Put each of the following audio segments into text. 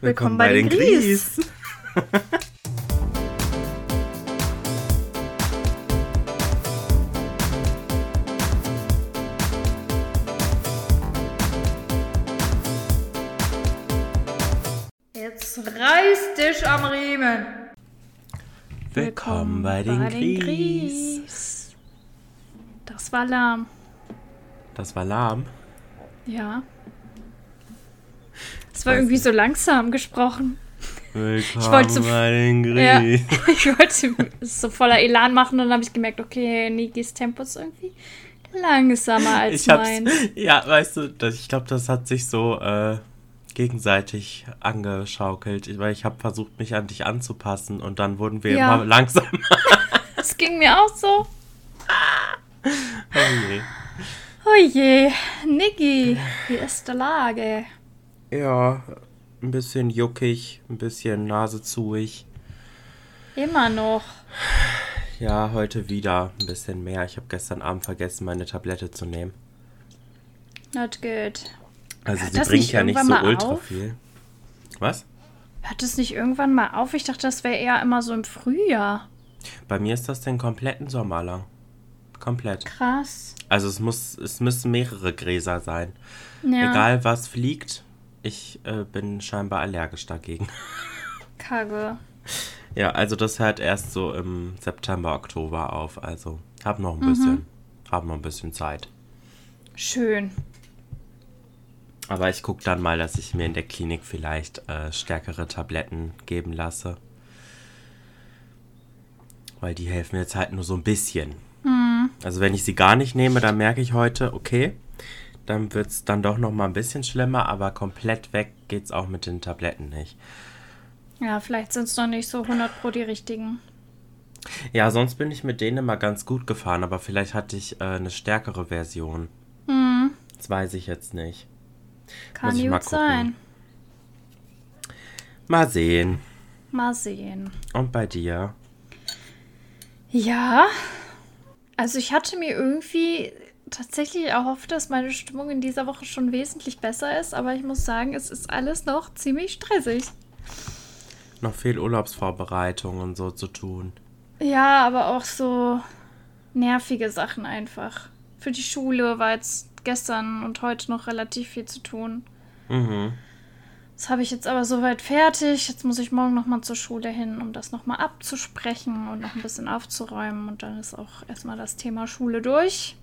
Willkommen, bei, den Gries. Jetzt reiß dich am Riemen. Willkommen bei den Gries. Gries. Das war lahm. Das war lahm. Ja. War irgendwie nicht. so langsam gesprochen. Willkommen wollte so- Ja. Ich wollte es so voller Elan machen und dann habe ich gemerkt, okay, Nikis Tempo ist irgendwie langsamer als Ich hab's, mein. ja, weißt du, das, ich glaube, das hat sich so äh, gegenseitig angeschaukelt, weil ich habe versucht, mich an dich anzupassen und dann wurden wir Ja. immer langsamer. Das ging mir auch so. Oh je. Oh je, Niki, wie ist die Lage? Ja, ein bisschen juckig, ein bisschen nasezuig. Immer noch. Ja, heute wieder ein bisschen mehr. Ich habe gestern Abend vergessen, meine Tablette zu nehmen. Not good. Also Hört sie bringt ja nicht so ultra auf? viel. Was? Hört es nicht irgendwann mal auf? Ich dachte, das wäre eher immer so im Frühjahr. Bei mir ist das den kompletten Sommer lang. Komplett. Krass. Also es muss, es müssen mehrere Gräser sein. Ja, Egal was fliegt, ich äh, bin scheinbar allergisch dagegen. Kacke. Ja, also das hört erst so im September, Oktober auf. Also hab noch ein Mhm. bisschen, hab noch ein bisschen Zeit. Schön. Aber ich gucke dann mal, dass ich mir in der Klinik vielleicht äh, stärkere Tabletten geben lasse. Weil die helfen jetzt halt nur so ein bisschen. Also wenn ich sie gar nicht nehme, dann merke ich heute, okay, dann wird es dann doch noch mal ein bisschen schlimmer, aber komplett weg geht's auch mit den Tabletten nicht. Ja, vielleicht sind es noch nicht so 100 pro die richtigen. Ja, sonst bin ich mit denen immer ganz gut gefahren, aber vielleicht hatte ich äh, eine stärkere Version. Das weiß ich jetzt nicht. Kann Muss ich gut mal gucken. sein. Mal sehen. Mal sehen. Und bei dir? Ja. Also ich hatte mir irgendwie tatsächlich erhofft, dass meine Stimmung in dieser Woche schon wesentlich besser ist, aber ich muss sagen, es ist alles noch ziemlich stressig. Noch viel Urlaubsvorbereitung und so zu tun. Ja, aber auch so nervige Sachen einfach. Für die Schule war jetzt gestern und heute noch relativ viel zu tun. Mhm. Das habe ich jetzt aber soweit fertig. Jetzt muss ich morgen nochmal zur Schule hin, um das nochmal abzusprechen und noch ein bisschen aufzuräumen. Und dann ist auch erstmal das Thema Schule durch.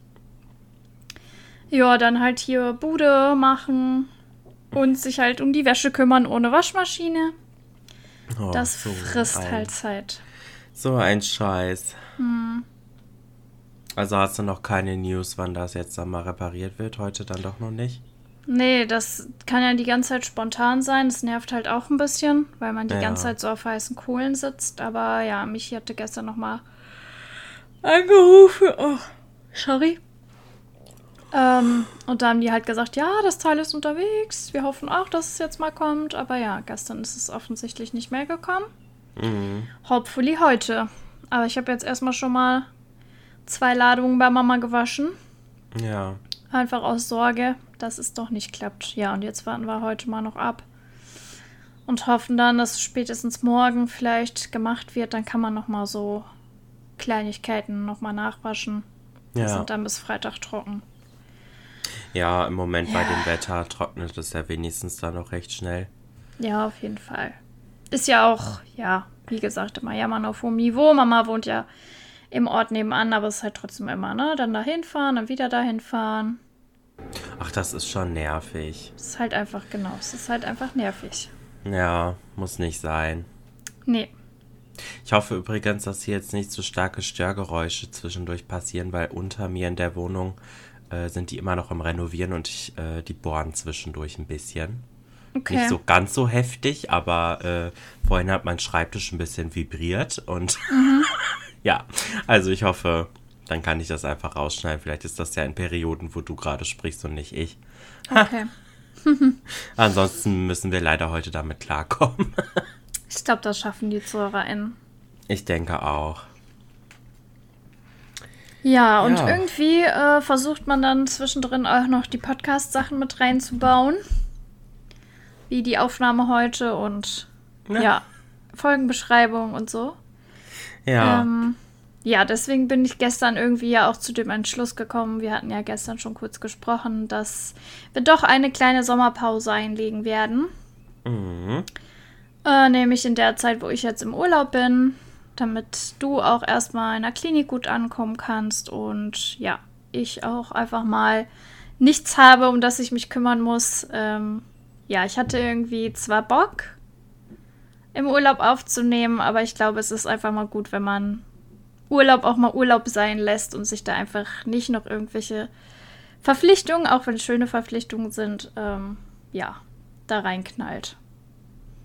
Ja, dann halt hier Bude machen und sich halt um die Wäsche kümmern ohne Waschmaschine. Oh, Das so frisst ein, halt Zeit. So ein Scheiß. Hm. Also hast du noch keine News, wann das jetzt dann mal repariert wird? Heute dann doch noch nicht? Nee, das kann ja die ganze Zeit spontan sein. Das nervt halt auch ein bisschen, weil man die Ja. ganze Zeit so auf heißen Kohlen sitzt. Aber ja, Michi hatte gestern nochmal angerufen. Oh, sorry. Ähm, und da haben die halt gesagt, ja, das Teil ist unterwegs. Wir hoffen auch, dass es jetzt mal kommt. Aber ja, gestern ist es offensichtlich nicht mehr gekommen. Mhm. Hopefully heute. Aber ich habe jetzt erstmal schon mal zwei Ladungen bei Mama gewaschen. Ja. Einfach aus Sorge, dass es doch nicht klappt. Ja, und jetzt warten wir heute mal noch ab. Und hoffen dann, dass spätestens morgen vielleicht gemacht wird. Dann kann man noch mal so Kleinigkeiten noch mal nachwaschen. Die Ja. sind dann bis Freitag trocken. Ja, im Moment bei Ja. dem Wetter trocknet es ja wenigstens dann noch recht schnell. Ja, auf jeden Fall. Ist ja auch, ja, wie gesagt, immer jammern auf hohem Niveau. Mama wohnt ja im Ort nebenan, aber es ist halt trotzdem immer, ne? Dann dahin fahren, dann wieder dahin fahren. Ach, das ist schon nervig. Es ist halt einfach, genau, es ist halt einfach nervig. Ja, muss nicht sein. Nee. Ich hoffe übrigens, dass hier jetzt nicht so starke Störgeräusche zwischendurch passieren, weil unter mir in der Wohnung äh, sind die immer noch im Renovieren und ich, äh, die bohren zwischendurch ein bisschen. Okay. Nicht so ganz so heftig, aber äh, vorhin hat mein Schreibtisch ein bisschen vibriert und ja, also ich hoffe, dann kann ich das einfach rausschneiden. Vielleicht ist das ja in Perioden, wo du gerade sprichst und nicht ich. Okay. Ansonsten müssen wir leider heute damit klarkommen. Ich glaube, das schaffen die ZuhörerInnen. Ich denke auch. Ja, und Ja. irgendwie äh, versucht man dann zwischendrin auch noch die Podcast-Sachen mit reinzubauen. wie die Aufnahme heute und ja, ja Folgenbeschreibung und so. Ja. Ähm, ja, deswegen bin ich gestern irgendwie ja auch zu dem Entschluss gekommen. Wir hatten ja gestern schon kurz gesprochen, dass wir doch eine kleine Sommerpause einlegen werden. Mhm. Äh, nämlich in der Zeit, wo ich jetzt im Urlaub bin, damit du auch erstmal in der Klinik gut ankommen kannst und ja, ich auch einfach mal nichts habe, um das ich mich kümmern muss. Ähm, ja, ich hatte irgendwie zwar Bock, im Urlaub aufzunehmen, aber ich glaube, es ist einfach mal gut, wenn man Urlaub auch mal Urlaub sein lässt und sich da einfach nicht noch irgendwelche Verpflichtungen, auch wenn es schöne Verpflichtungen sind, ähm, ja, da reinknallt.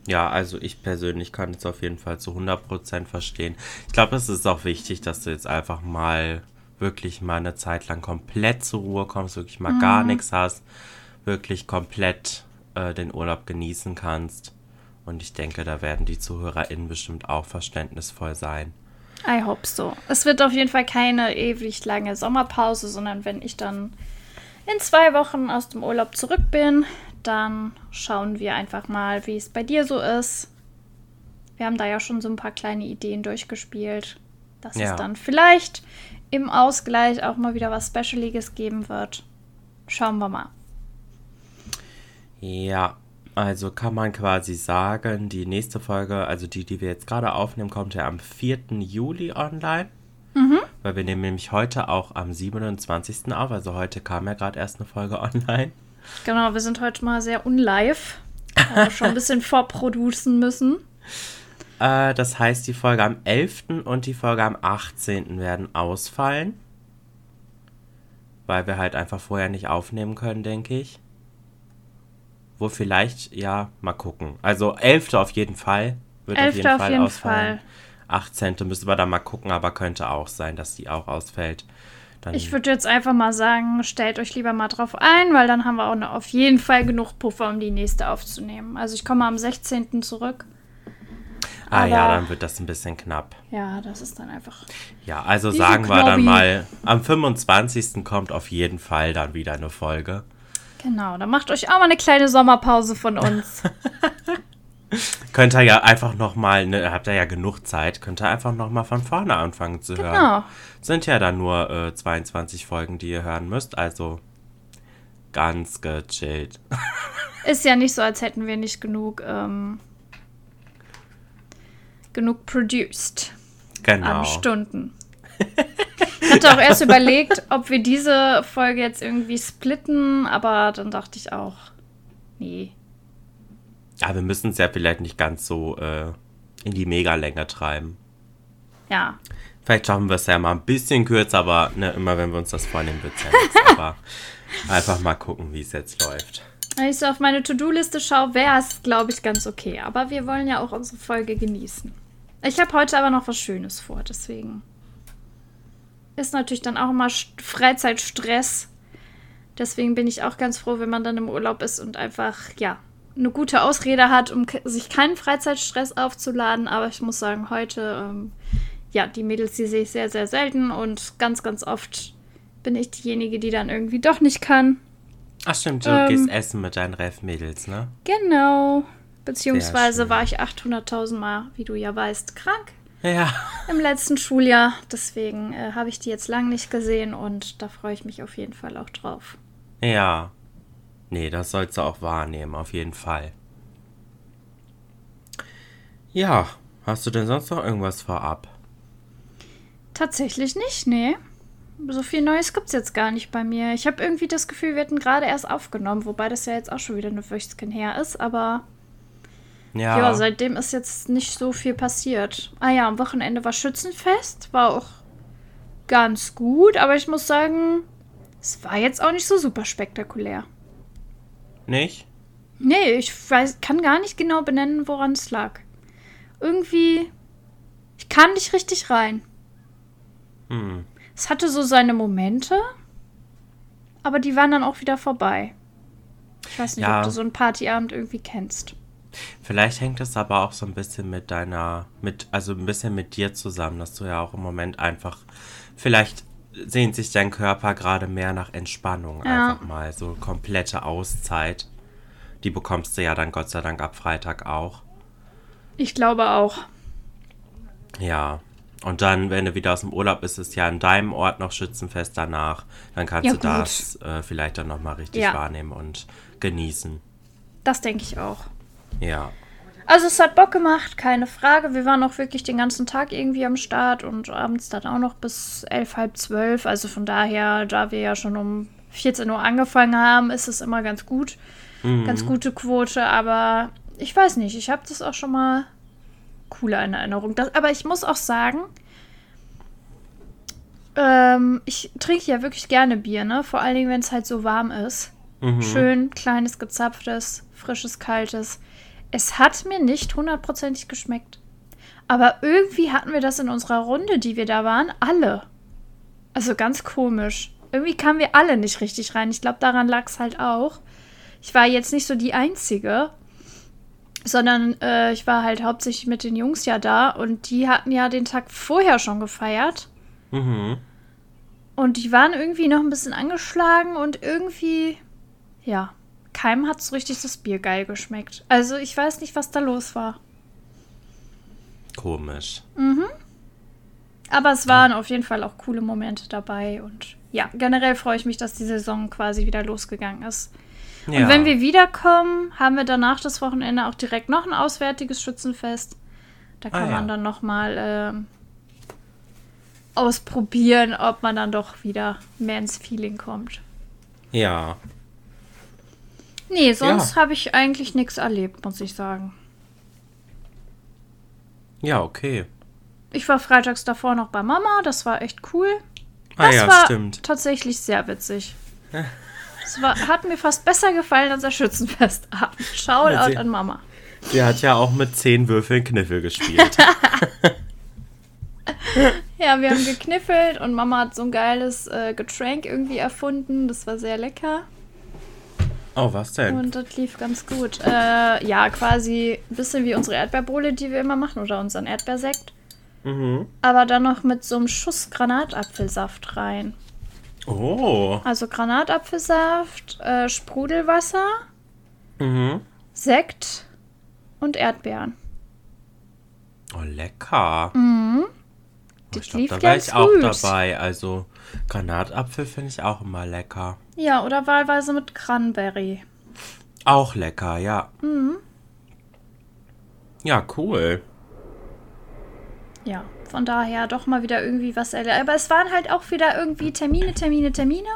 Ja, also ich persönlich kann es auf jeden Fall zu 100% verstehen. Ich glaube, es ist auch wichtig, dass du jetzt einfach mal wirklich mal eine Zeit lang komplett zur Ruhe kommst, wirklich mal mhm. gar nichts hast, wirklich komplett äh, den Urlaub genießen kannst. Und ich denke, da werden die ZuhörerInnen bestimmt auch verständnisvoll sein. I hope so. Es wird auf jeden Fall keine ewig lange Sommerpause, sondern wenn ich dann in zwei Wochen aus dem Urlaub zurück bin, dann schauen wir einfach mal, wie es bei dir so ist. Wir haben da ja schon so ein paar kleine Ideen durchgespielt, dass ja. es dann vielleicht im Ausgleich auch mal wieder was Specialiges geben wird. Schauen wir mal. Ja, also kann man quasi sagen, die nächste Folge, also die, die wir jetzt gerade aufnehmen, kommt ja am 4. Juli online. Mhm. Weil wir nehmen nämlich heute auch am 27. auf. Also heute kam ja gerade erst eine Folge online. Genau, wir sind heute mal sehr unlive. Also schon ein bisschen vorproducen müssen. Äh, das heißt, die Folge am 11. und die Folge am 18. werden ausfallen. Weil wir halt einfach vorher nicht aufnehmen können, denke ich. Wo vielleicht, ja, mal gucken. Also 11. auf jeden Fall. Wird 11. auf jeden, auf Fall jeden ausfallen. Fall. 18. müssen wir dann mal gucken, aber könnte auch sein, dass die auch ausfällt. Dann ich würde jetzt einfach mal sagen, stellt euch lieber mal drauf ein, weil dann haben wir auch auf jeden Fall genug Puffer, um die nächste aufzunehmen. Also ich komme am 16. zurück. Ah Aber, ja, dann wird das ein bisschen knapp. Ja, das ist dann einfach. Ja, also sagen Knobby. wir dann mal, am 25. kommt auf jeden Fall dann wieder eine Folge. Genau, dann macht euch auch mal eine kleine Sommerpause von uns. könnt ihr ja einfach noch mal, ne, habt ihr ja genug Zeit, könnt ihr einfach noch mal von vorne anfangen zu hören. Genau. Sind ja dann nur äh, 22 Folgen, die ihr hören müsst, also ganz gechillt. Ist ja nicht so, als hätten wir nicht genug ähm, genug produced. Genau. An Stunden. Ich hatte auch erst überlegt, ob wir diese Folge jetzt irgendwie splitten, aber dann dachte ich auch, nee. Ja, wir müssen es ja vielleicht nicht ganz so äh, in die Megalänge treiben. Ja. Vielleicht schaffen wir es ja mal ein bisschen kürzer, aber ne, immer wenn wir uns das vornehmen, wird es ja nichts. aber einfach mal gucken, wie es jetzt läuft. Wenn ich so auf meine To-Do-Liste schaue, wäre es, glaube ich, ganz okay. Aber wir wollen ja auch unsere Folge genießen. Ich habe heute aber noch was Schönes vor, deswegen ist natürlich dann auch immer Freizeitstress. Deswegen bin ich auch ganz froh, wenn man dann im Urlaub ist und einfach, ja, eine gute Ausrede hat, um sich keinen Freizeitstress aufzuladen. Aber ich muss sagen, heute, ähm, ja, die Mädels, die sehe ich sehr, sehr selten und ganz, ganz oft bin ich diejenige, die dann irgendwie doch nicht kann. Ach stimmt, du ähm, gehst essen mit deinen Ref-Mädels, ne? Genau. Beziehungsweise war ich 800.000 Mal, wie du ja weißt, krank. Ja. Im letzten Schuljahr. Deswegen äh, habe ich die jetzt lang nicht gesehen und da freue ich mich auf jeden Fall auch drauf. Ja. Nee, das sollst du auch wahrnehmen, auf jeden Fall. Ja, hast du denn sonst noch irgendwas vorab? Tatsächlich nicht, nee. So viel Neues gibt es jetzt gar nicht bei mir. Ich habe irgendwie das Gefühl, wir hätten gerade erst aufgenommen, wobei das ja jetzt auch schon wieder eine Wöchchen her ist, aber ja. ja, seitdem ist jetzt nicht so viel passiert. Ah ja, am Wochenende war Schützenfest, war auch ganz gut, aber ich muss sagen, es war jetzt auch nicht so super spektakulär. Nicht? Nee, ich weiß, kann gar nicht genau benennen, woran es lag. Irgendwie, ich kam nicht richtig rein. Hm. Es hatte so seine Momente, aber die waren dann auch wieder vorbei. Ich weiß nicht, ja. ob du so einen Partyabend irgendwie kennst. Vielleicht hängt es aber auch so ein bisschen mit deiner, mit, also ein bisschen mit dir zusammen, dass du ja auch im Moment einfach, vielleicht sehnt sich dein Körper gerade mehr nach Entspannung, ja. einfach mal, so komplette Auszeit. Die bekommst du ja dann Gott sei Dank ab Freitag auch. Ich glaube auch. Ja. Und dann, wenn du wieder aus dem Urlaub bist, ist ja in deinem Ort noch Schützenfest danach. Dann kannst Ja, du gut. das äh, vielleicht dann nochmal richtig Ja. wahrnehmen und genießen. Das denke ich auch. Ja. Also es hat Bock gemacht, keine Frage. Wir waren auch wirklich den ganzen Tag irgendwie am Start und abends dann auch noch bis elf, halb zwölf. Also von daher, da wir ja schon um 14 Uhr angefangen haben, ist es immer ganz gut. Ganz gute Quote, aber ich weiß nicht, ich habe das auch schon mal cooler in Erinnerung. Das, aber ich muss auch sagen, ähm, ich trinke ja wirklich gerne Bier, ne? Vor allen Dingen, wenn es halt so warm ist. Mhm. Schön, kleines, gezapftes, frisches, kaltes. Es hat mir nicht hundertprozentig geschmeckt. Aber irgendwie hatten wir das in unserer Runde, die wir da waren, alle. Also ganz komisch. Irgendwie kamen wir alle nicht richtig rein. Ich glaube, daran lag es halt auch. Ich war jetzt nicht so die Einzige, sondern äh, ich war halt hauptsächlich mit den Jungs ja da und die hatten ja den Tag vorher schon gefeiert. Mhm. Und die waren irgendwie noch ein bisschen angeschlagen und irgendwie, ja, keinem hat so richtig das Bier geil geschmeckt. Also ich weiß nicht, was da los war. Komisch. Aber es waren auf jeden Fall auch coole Momente dabei und ja, generell freue ich mich, dass die Saison quasi wieder losgegangen ist. Ja. Und wenn wir wiederkommen, haben wir danach das Wochenende auch direkt noch ein auswärtiges Schützenfest. Da kann Ah, ja. man dann noch mal ähm, ausprobieren, ob man dann doch wieder mehr ins Feeling kommt. ja. Nee, sonst Ja. habe ich eigentlich nichts erlebt, muss ich sagen. Ja, okay. Ich war freitags davor noch bei Mama, das war echt cool. Ah Das ja, war stimmt. tatsächlich sehr witzig. Es war, hat mir fast besser gefallen als der Schützenfestabend. Shoutout Ja, sie- an Mama. Sie hat ja auch mit zehn Würfeln Kniffel gespielt. Ja, wir haben gekniffelt und Mama hat so ein geiles äh, Getränk irgendwie erfunden. Das war sehr lecker oh, was denn? und das lief ganz gut. Äh, ja, quasi ein bisschen wie unsere Erdbeerbohle, die wir immer machen oder unseren Erdbeersekt. Mhm. Aber dann noch mit so einem Schuss Granatapfelsaft rein. Oh. Also Granatapfelsaft, äh, Sprudelwasser, Mhm. Sekt und Erdbeeren. Oh, lecker. Mhm. Oh, Das ich glaube, lief da war ich auch dabei. Also, Granatapfel finde ich auch immer lecker. Ja, oder wahlweise mit Cranberry. Auch lecker, ja. Mhm. Ja, cool. Ja, von daher doch mal wieder irgendwie was erlebt. Aber es waren halt auch wieder irgendwie Termine, Termine, Termine.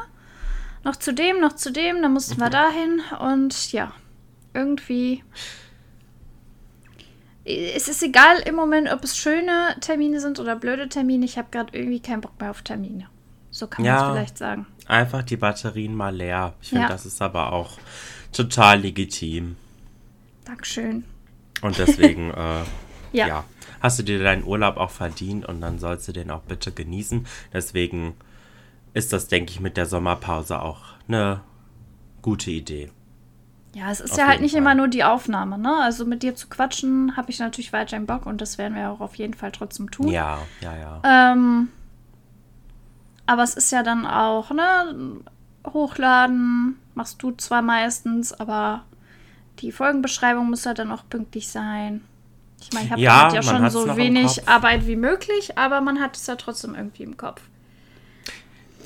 Noch zu dem, noch zu dem, dann mussten wir dahin und ja, irgendwie. Es ist egal im Moment, ob es schöne Termine sind oder blöde Termine. Ich habe gerade irgendwie keinen Bock mehr auf Termine. So kann man es Ja. vielleicht sagen. Einfach die Batterien mal leer. Ich finde, Ja. das ist aber auch total legitim. Dankeschön. Und deswegen, äh, Ja. ja. hast du dir deinen Urlaub auch verdient und dann sollst du den auch bitte genießen. Deswegen ist das, denke ich, mit der Sommerpause auch eine gute Idee. Ja, es ist Auf ja halt nicht Fall. immer nur die Aufnahme, ne? Also mit dir zu quatschen habe ich natürlich weiterhin Bock und das werden wir auch auf jeden Fall trotzdem tun. Ja, ja, ja. Ähm, aber es ist ja dann auch, ne? Hochladen machst du zwar meistens, aber die Folgenbeschreibung muss ja dann auch pünktlich sein. Ich meine, ich habe Ja, ja schon so wenig. Arbeit wie möglich, aber man hat es ja trotzdem irgendwie im Kopf.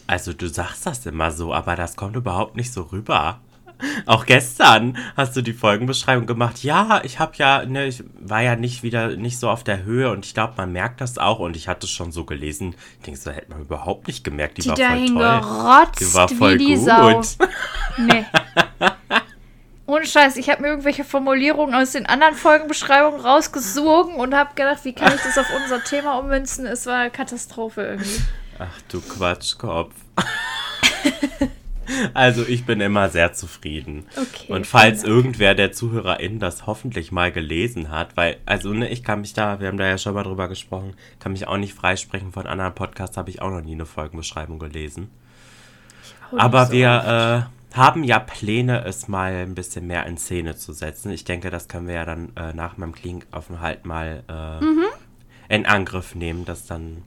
Also du sagst das immer so, aber das kommt überhaupt nicht so rüber. Auch gestern hast du die Folgenbeschreibung gemacht. Ja, ich habe ja, ne, ich war ja nicht wieder nicht so auf der Höhe und ich glaube, man merkt das auch und ich hatte es schon so gelesen. Ich denke, so hätte man überhaupt nicht gemerkt. Die, Die war voll toll. Die war voll die gut. Sau. Nee. Ohne Scheiß, ich habe mir irgendwelche Formulierungen aus den anderen Folgenbeschreibungen rausgesogen und habe gedacht, wie kann ich das auf unser Thema ummünzen? Es war eine Katastrophe irgendwie. Ach du Quatschkopf. also ich bin immer sehr zufrieden. Okay, Und falls irgendwer der ZuhörerInnen das hoffentlich mal gelesen hat, weil, also ne, ich kann mich da, wir haben da ja schon mal drüber gesprochen, kann mich auch nicht freisprechen von anderen Podcasts, habe ich auch noch nie eine Folgenbeschreibung gelesen. Aber so wir äh, haben ja Pläne, es mal ein bisschen mehr in Szene zu setzen. Ich denke, das können wir ja dann äh, nach meinem Klinikaufenthalt mal äh, Mhm. in Angriff nehmen, das dann,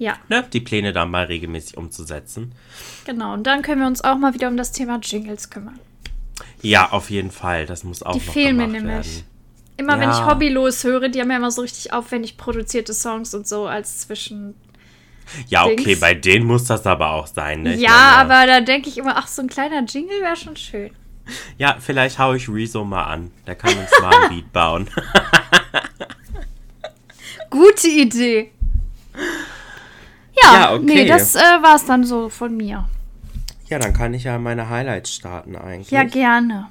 Ja, ne, die Pläne dann mal regelmäßig umzusetzen. genau. Und dann können wir uns auch mal wieder um das Thema Jingles kümmern. Ja, auf jeden Fall. Das muss auch Die noch fehlen mir nämlich. werden. Immer wenn ich Ja. hobbylos höre, die haben ja immer so richtig aufwendig produzierte Songs und so als zwischen. Ja, okay, Dings. bei denen muss das aber auch sein. Ne? Ja, meine, aber da denke ich immer, ach, so ein kleiner Jingle wäre schon schön. Ja, vielleicht hau ich Rezo mal an. Der kann uns mal ein Beat bauen. Gute Idee. Ja, Ja, okay. nee, das äh, war es dann so von mir. Ja, dann kann ich ja meine Highlights starten eigentlich. Ja, gerne.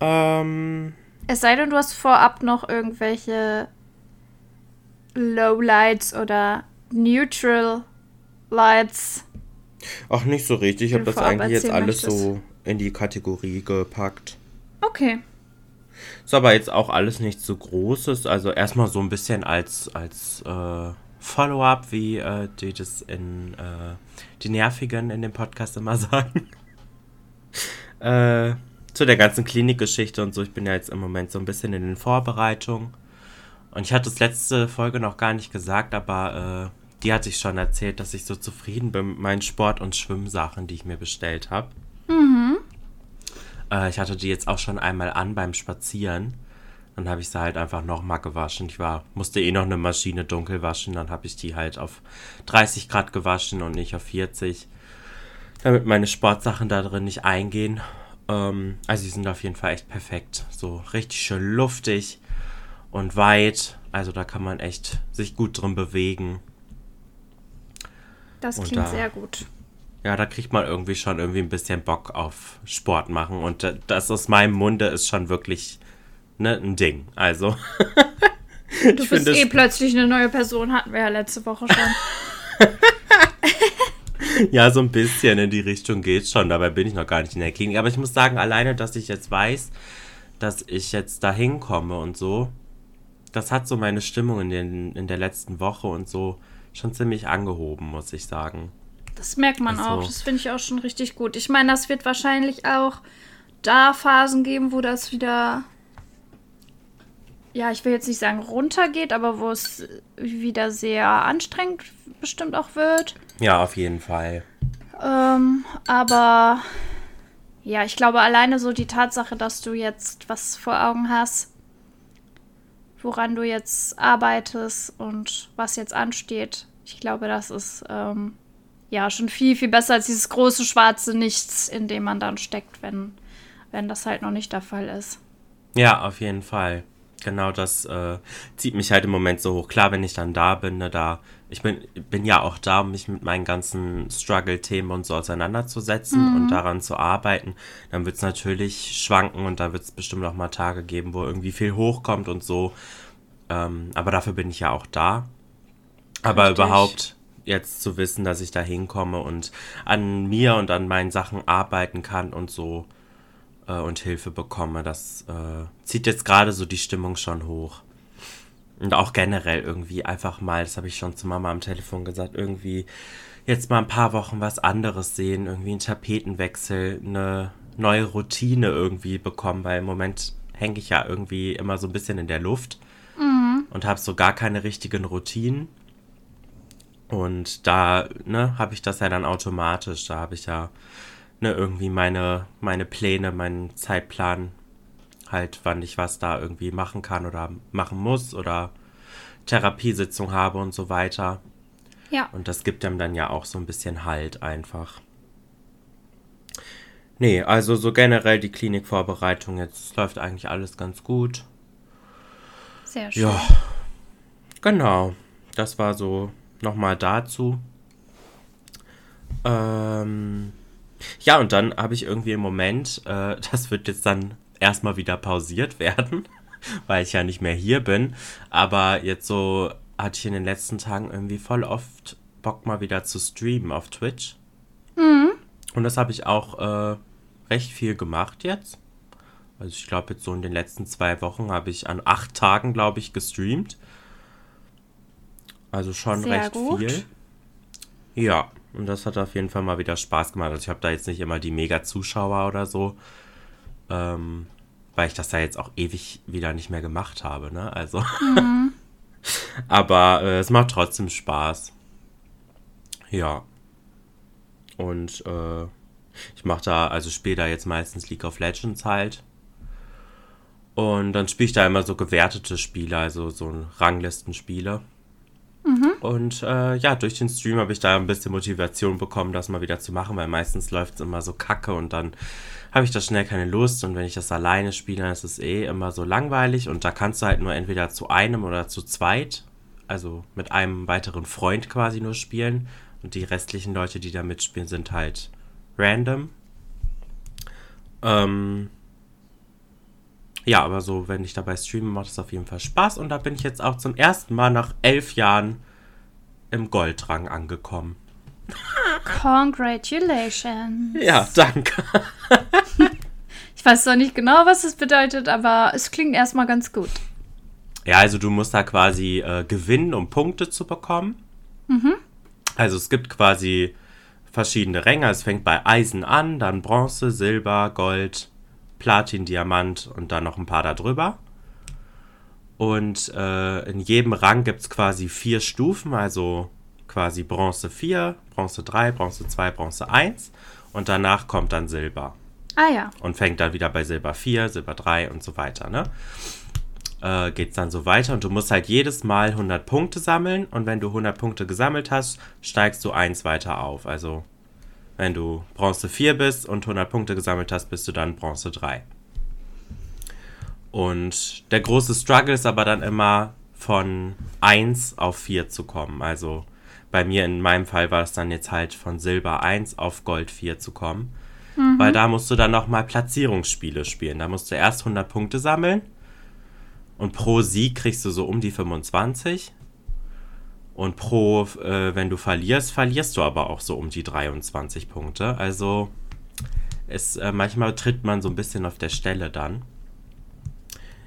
ähm, Es sei denn, du hast vorab noch irgendwelche Lowlights oder Neutral Lights. Ach, nicht so richtig. Ich habe das eigentlich jetzt alles möchtest. so in die Kategorie gepackt. Okay. Ist aber jetzt auch alles nichts so Großes. Also erstmal so ein bisschen als, als äh, Follow-up, wie äh, die das in äh, die Nervigen in dem Podcast immer sagen. äh, zu der ganzen Klinikgeschichte und so. Ich bin ja jetzt im Moment so ein bisschen in den Vorbereitungen. Und ich hatte es letzte Folge noch gar nicht gesagt, aber äh, die hatte ich schon erzählt, dass ich so zufrieden bin mit meinen Sport- und Schwimmsachen, die ich mir bestellt habe. Äh, ich hatte die jetzt auch schon einmal an beim Spazieren. Dann habe ich sie halt einfach nochmal gewaschen. Ich war, musste eh noch eine Maschine dunkel waschen. Dann habe ich die halt auf 30 Grad gewaschen und nicht auf 40. Damit meine Sportsachen da drin nicht eingehen. Ähm, also die sind auf jeden Fall echt perfekt. So richtig schön luftig und weit. Also da kann man echt sich gut drin bewegen. Das klingt da- sehr gut. Ja, da kriegt man irgendwie schon irgendwie ein bisschen Bock auf Sport machen. Und äh, das aus meinem Munde ist schon wirklich ne, ein Ding. Also. Du ich bist eh plötzlich eine neue Person, hatten wir ja letzte Woche schon. Ja, so ein bisschen in die Richtung geht schon. Dabei bin ich noch gar nicht in der Klinik. Aber ich muss sagen, alleine, dass ich jetzt weiß, dass ich jetzt da hinkomme und so, das hat so meine Stimmung in, den, in der letzten Woche und so schon ziemlich angehoben, muss ich sagen. Das merkt man Also- auch. Das finde ich auch schon richtig gut. Ich meine, das wird wahrscheinlich auch da Phasen geben, wo das wieder, ja, ich will jetzt nicht sagen runtergeht, aber wo es wieder sehr anstrengend bestimmt auch wird. Ja, auf jeden Fall. Ähm, aber ja, ich glaube alleine so die Tatsache, dass du jetzt was vor Augen hast, woran du jetzt arbeitest und was jetzt ansteht, ich glaube, das ist ähm, ja schon viel, viel besser als dieses große schwarze Nichts, in dem man dann steckt, wenn, wenn das halt noch nicht der Fall ist. Ja, auf jeden Fall. Genau das äh, zieht mich halt im Moment so hoch. Klar, wenn ich dann da bin, ne, da, ich bin, bin ja auch da, um mich mit meinen ganzen Struggle-Themen und so auseinanderzusetzen und daran zu arbeiten. Dann wird es natürlich schwanken und da wird es bestimmt auch mal Tage geben, wo irgendwie viel hochkommt und so. Ähm, aber dafür bin ich ja auch da. Aber Richtig. überhaupt jetzt zu wissen, dass ich da hinkomme und an mir und an meinen Sachen arbeiten kann und so äh, und Hilfe bekomme, das äh, zieht jetzt gerade so die Stimmung schon hoch. Und auch generell irgendwie einfach mal, das habe ich schon zu Mama am Telefon gesagt, irgendwie jetzt mal ein paar Wochen was anderes sehen, irgendwie einen Tapetenwechsel, eine neue Routine irgendwie bekommen, weil im Moment hänge ich ja irgendwie immer so ein bisschen in der Luft und habe so gar keine richtigen Routinen. Und da, ne, habe ich das ja dann automatisch. Da habe ich ja ne, irgendwie meine, meine Pläne, meinen Zeitplan, halt, wann ich was da irgendwie machen kann oder machen muss oder Therapiesitzung habe und so weiter. Ja. Und das gibt einem dann ja auch so ein bisschen Halt einfach. Nee, also so generell die Klinikvorbereitung jetzt läuft eigentlich alles ganz gut. Sehr schön. Ja, genau. Das war so nochmal dazu. Ähm, ja, und dann habe ich irgendwie im Moment, äh, das wird jetzt dann erstmal wieder pausiert werden, weil ich ja nicht mehr hier bin. Aber jetzt so hatte ich in den letzten Tagen irgendwie voll oft Bock mal wieder zu streamen auf Twitch. Und das habe ich auch äh, recht viel gemacht jetzt. Also ich glaube jetzt so in den letzten zwei Wochen habe ich an acht Tagen, glaube ich, gestreamt. Also schon Sehr recht gut. viel. Ja, und das hat auf jeden Fall mal wieder Spaß gemacht. Also ich habe da jetzt nicht immer die mega Zuschauer oder so. Ähm, weil ich das ja jetzt auch ewig wieder nicht mehr gemacht habe, ne? Also. Aber äh, es macht trotzdem Spaß. Ja. Und äh, Ich mache da, also spiele da jetzt meistens League of Legends halt. Und dann spiele ich da immer so gewertete Spiele, also so Ranglistenspiele. Mhm. Und äh, ja, durch den Stream habe ich da ein bisschen Motivation bekommen, das mal wieder zu machen, weil meistens läuft es immer so kacke und dann habe ich da schnell keine Lust. Und wenn ich das alleine spiele, dann ist es eh immer so langweilig. Und da kannst du halt nur entweder zu einem oder zu zweit, also mit einem weiteren Freund quasi nur spielen. Und die restlichen Leute, die da mitspielen, sind halt random. Ähm, ja, aber so, wenn ich dabei streame, macht es auf jeden Fall Spaß. Und da bin ich jetzt auch zum ersten Mal nach elf Jahren im Goldrang angekommen. Congratulations. Ja, danke. ich weiß zwar nicht genau, was das bedeutet, aber es klingt erstmal ganz gut. Ja, also du musst da quasi äh, gewinnen, um Punkte zu bekommen. Mhm. Also es gibt quasi verschiedene Ränge. Es fängt bei Eisen an, dann Bronze, Silber, Gold, Platin, Diamant und dann noch ein paar darüber. Und äh, in jedem Rang gibt es quasi vier Stufen, also quasi Bronze 4, Bronze 3, Bronze 2, Bronze 1 und danach kommt dann Silber. Ah ja. Und fängt dann wieder bei Silber 4, Silber 3 und so weiter, ne? Äh, es dann so weiter und du musst halt jedes Mal 100 Punkte sammeln und wenn du 100 Punkte gesammelt hast, steigst du eins weiter auf. Also wenn du Bronze 4 bist und 100 Punkte gesammelt hast, bist du dann Bronze 3. Und der große Struggle ist aber dann immer von 1 auf 4 zu kommen. Also bei mir in meinem Fall war es dann jetzt halt von Silber 1 auf Gold 4 zu kommen. Mhm. Weil da musst du dann nochmal Platzierungsspiele spielen. Da musst du erst 100 Punkte sammeln. Und pro Sieg kriegst du so um die 25. Und pro, äh, wenn du verlierst, verlierst du aber auch so um die 23 Punkte. Also es, äh, manchmal tritt man so ein bisschen auf der Stelle dann.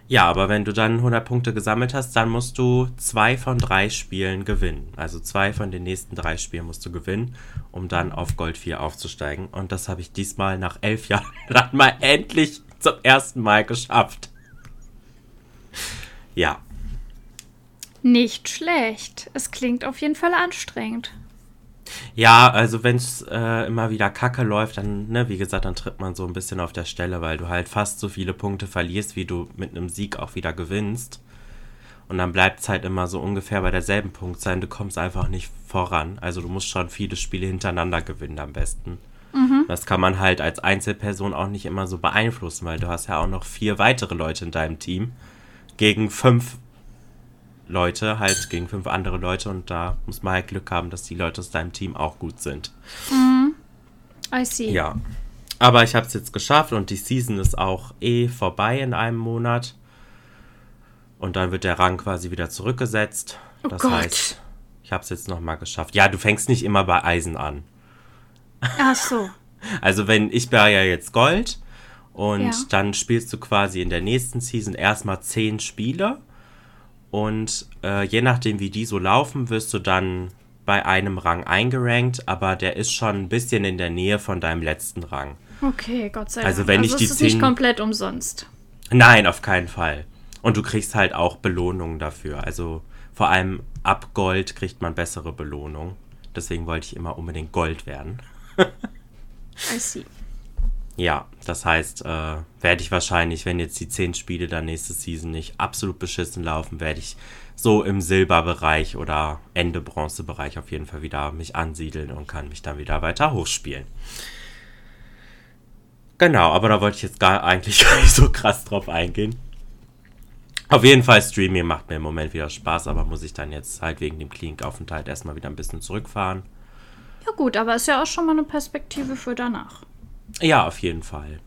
Ja, aber wenn du dann 100 Punkte gesammelt hast, dann musst du zwei von drei Spielen gewinnen. Also zwei von den nächsten drei Spielen musst du gewinnen, um dann auf Gold 4 aufzusteigen. Und das habe ich diesmal nach elf Jahren dann mal endlich zum ersten Mal geschafft. Ja. Nicht schlecht. Es klingt auf jeden Fall anstrengend. Ja, also wenn es äh, immer wieder kacke läuft, dann, ne, wie gesagt, dann tritt man so ein bisschen auf der Stelle, weil du halt fast so viele Punkte verlierst, wie du mit einem Sieg auch wieder gewinnst. Und dann bleibt es halt immer so ungefähr bei derselben Punktzahl. Du kommst einfach nicht voran. Also du musst schon viele Spiele hintereinander gewinnen am besten. Mhm. Das kann man halt als Einzelperson auch nicht immer so beeinflussen, weil du hast ja auch noch vier weitere Leute in deinem Team gegen fünf Leute, halt gegen fünf andere Leute und da muss man halt Glück haben, dass die Leute aus deinem Team auch gut sind. Mhm. I see. Ja. Aber ich habe es jetzt geschafft und die Season ist auch eh vorbei in einem Monat. Und dann wird der Rang quasi wieder zurückgesetzt. Oh das Gott. heißt, ich habe es jetzt nochmal geschafft. Ja, du fängst nicht immer bei Eisen an. Ach so. Also wenn ich wäre ja jetzt Gold und ja. dann spielst du quasi in der nächsten Season erstmal zehn Spiele und äh, je nachdem, wie die so laufen, wirst du dann bei einem Rang eingerankt, aber der ist schon ein bisschen in der Nähe von deinem letzten Rang. Okay, Gott sei Dank. Also wenn also ich die ist nicht komplett umsonst. Nein, auf keinen Fall. Und du kriegst halt auch Belohnungen dafür. Also vor allem ab Gold kriegt man bessere Belohnung. Deswegen wollte ich immer unbedingt Gold werden. I see. Ja, das heißt, äh, werde ich wahrscheinlich, wenn jetzt die zehn Spiele dann nächste Season nicht absolut beschissen laufen, werde ich so im Silberbereich oder Ende Bronzebereich auf jeden Fall wieder mich ansiedeln und kann mich dann wieder weiter hochspielen. Genau, aber da wollte ich jetzt gar eigentlich gar nicht so krass drauf eingehen. Auf jeden Fall, Streaming macht mir im Moment wieder Spaß, aber muss ich dann jetzt halt wegen dem Klinikaufenthalt erstmal wieder ein bisschen zurückfahren. Ja gut, aber ist ja auch schon mal eine Perspektive für danach. Ja, auf jeden Fall.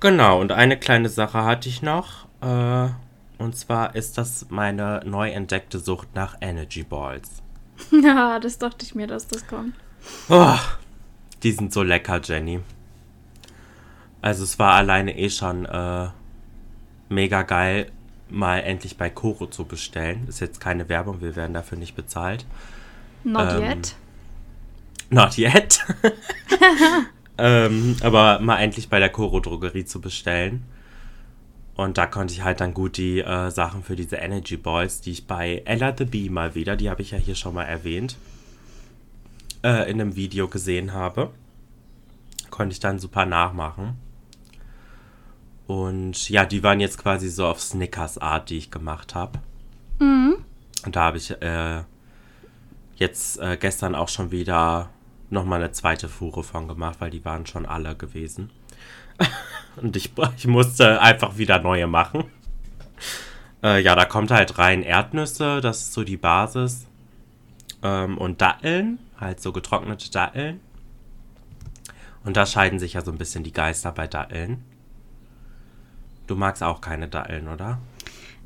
Genau, und eine kleine Sache hatte ich noch. Äh, und zwar ist das meine neu entdeckte Sucht nach Energy Balls. Ja, das dachte ich mir, dass das kommt. Oh, die sind so lecker, Jenny. Also es war alleine eh schon äh, mega geil, mal endlich bei Koro zu bestellen. Ist jetzt keine Werbung, wir werden dafür nicht bezahlt. Not ähm, yet. Not yet. ähm, aber mal endlich bei der Koro Drogerie zu bestellen. Und da konnte ich halt dann gut die äh, Sachen für diese Energy Balls, die ich bei Ella the Bee mal wieder, die habe ich ja hier schon mal erwähnt, äh, in einem Video gesehen habe. Konnte ich dann super nachmachen. Und ja, die waren jetzt quasi so auf Snickers-Art, die ich gemacht habe. Mhm. Und da habe ich äh, jetzt äh, gestern auch schon wieder nochmal eine zweite Fuhre von gemacht, weil die waren schon alle gewesen. Und ich, ich musste einfach wieder neue machen. Äh, ja, da kommt halt rein Erdnüsse, das ist so die Basis. Ähm, und Datteln, halt so getrocknete Datteln. Und da scheiden sich ja so ein bisschen die Geister bei Datteln. Du magst auch keine Datteln, oder?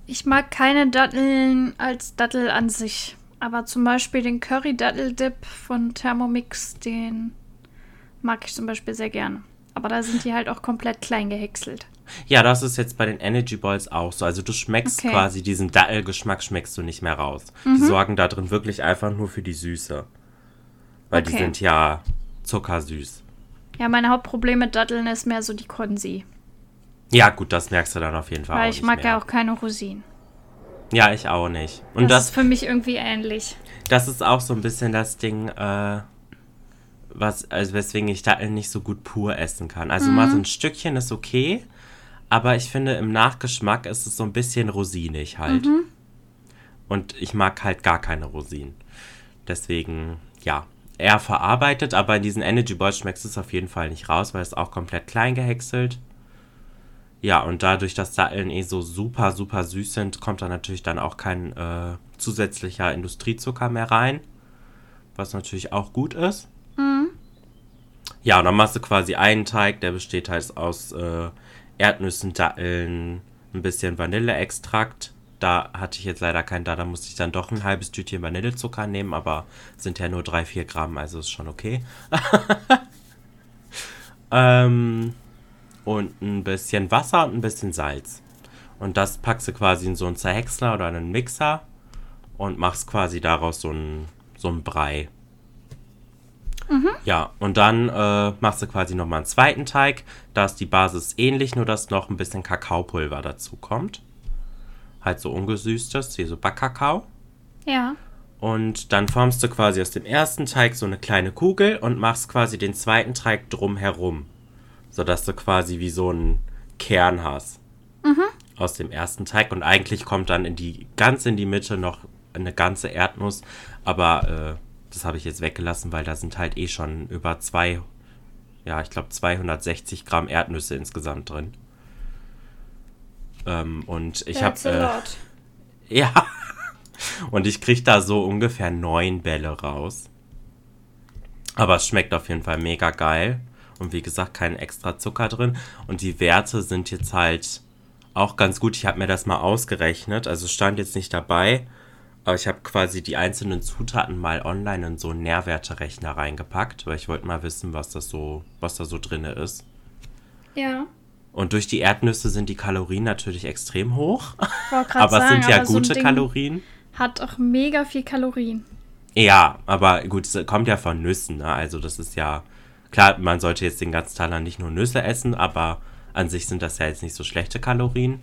Ich mag keine Datteln als Dattel an sich. Aber zum Beispiel den Curry-Dattel-Dip von Thermomix, den mag ich zum Beispiel sehr gerne. Aber da sind die halt auch komplett klein gehäckselt. Ja, das ist jetzt bei den Energy Balls auch so. Also du schmeckst okay. quasi diesen Dattelgeschmack schmeckst du nicht mehr raus. Mhm. Die sorgen da drin wirklich einfach nur für die Süße. Weil okay. die sind ja zuckersüß. Ja, mein Hauptproblem mit Datteln ist mehr so die Konsi. Ja, gut, das merkst du dann auf jeden Fall. Weil ich mag mehr. ja auch keine Rosinen. Ja, ich auch nicht. Und das, das, ist für mich irgendwie ähnlich. Das ist auch so ein bisschen das Ding, äh, was, also weswegen ich Datteln nicht so gut pur essen kann. Also mhm. mal so ein Stückchen ist okay, aber ich finde im Nachgeschmack ist es so ein bisschen rosinig halt. Mhm. Und ich mag halt gar keine Rosinen. Deswegen, ja, eher verarbeitet, aber in diesen Energy Balls schmeckst du es auf jeden Fall nicht raus, weil es auch komplett klein gehäckselt. Ja, und dadurch, dass Datteln eh so super, super süß sind, kommt da natürlich dann auch kein äh, zusätzlicher Industriezucker mehr rein. Was natürlich auch gut ist. Mhm. Ja, und dann machst du quasi einen Teig, der besteht halt aus äh, Erdnüssen, Datteln, ein bisschen Vanilleextrakt. Da hatte ich jetzt leider keinen da, da musste ich dann doch ein halbes Tütchen Vanillezucker nehmen, aber sind ja nur 3-4 Gramm, also ist schon okay. ähm, und ein bisschen Wasser und ein bisschen Salz. Und das packst du quasi in so einen Zerhäcksler oder einen Mixer und machst quasi daraus so einen, so einen Brei. Mhm. Ja, und dann äh, machst du quasi nochmal einen zweiten Teig. Da ist die Basis ähnlich, nur dass noch ein bisschen Kakaopulver dazu kommt. Halt so ungesüßtes, wie so Backkakao. Ja. Und dann formst du quasi aus dem ersten Teig so eine kleine Kugel und machst quasi den zweiten Teig drumherum sodass du quasi wie so einen Kern hast mhm. aus dem ersten Teig. Und eigentlich kommt dann in die ganz in die Mitte noch eine ganze Erdnuss, aber äh, das habe ich jetzt weggelassen, weil da sind halt eh schon über zwei, ja, ich glaube 260 Gramm Erdnüsse insgesamt drin. Ähm, und ich habe äh, ja und ich kriege da so ungefähr neun Bälle raus. Aber es schmeckt auf jeden Fall mega geil. Und wie gesagt, kein extra Zucker drin. Und die Werte sind jetzt halt auch ganz gut. Ich habe mir das mal ausgerechnet. Also stand jetzt nicht dabei. Aber ich habe quasi die einzelnen Zutaten mal online in so einen Nährwerterechner reingepackt, weil ich wollte mal wissen, was das so, was da so drin ist. Ja. Und durch die Erdnüsse sind die Kalorien natürlich extrem hoch. aber es sind ja gute so Kalorien. Hat auch mega viel Kalorien. Ja, aber gut, es kommt ja von Nüssen, ne? Also das ist ja Klar, man sollte jetzt den ganzen Tag nicht nur Nüsse essen, aber an sich sind das ja jetzt nicht so schlechte Kalorien.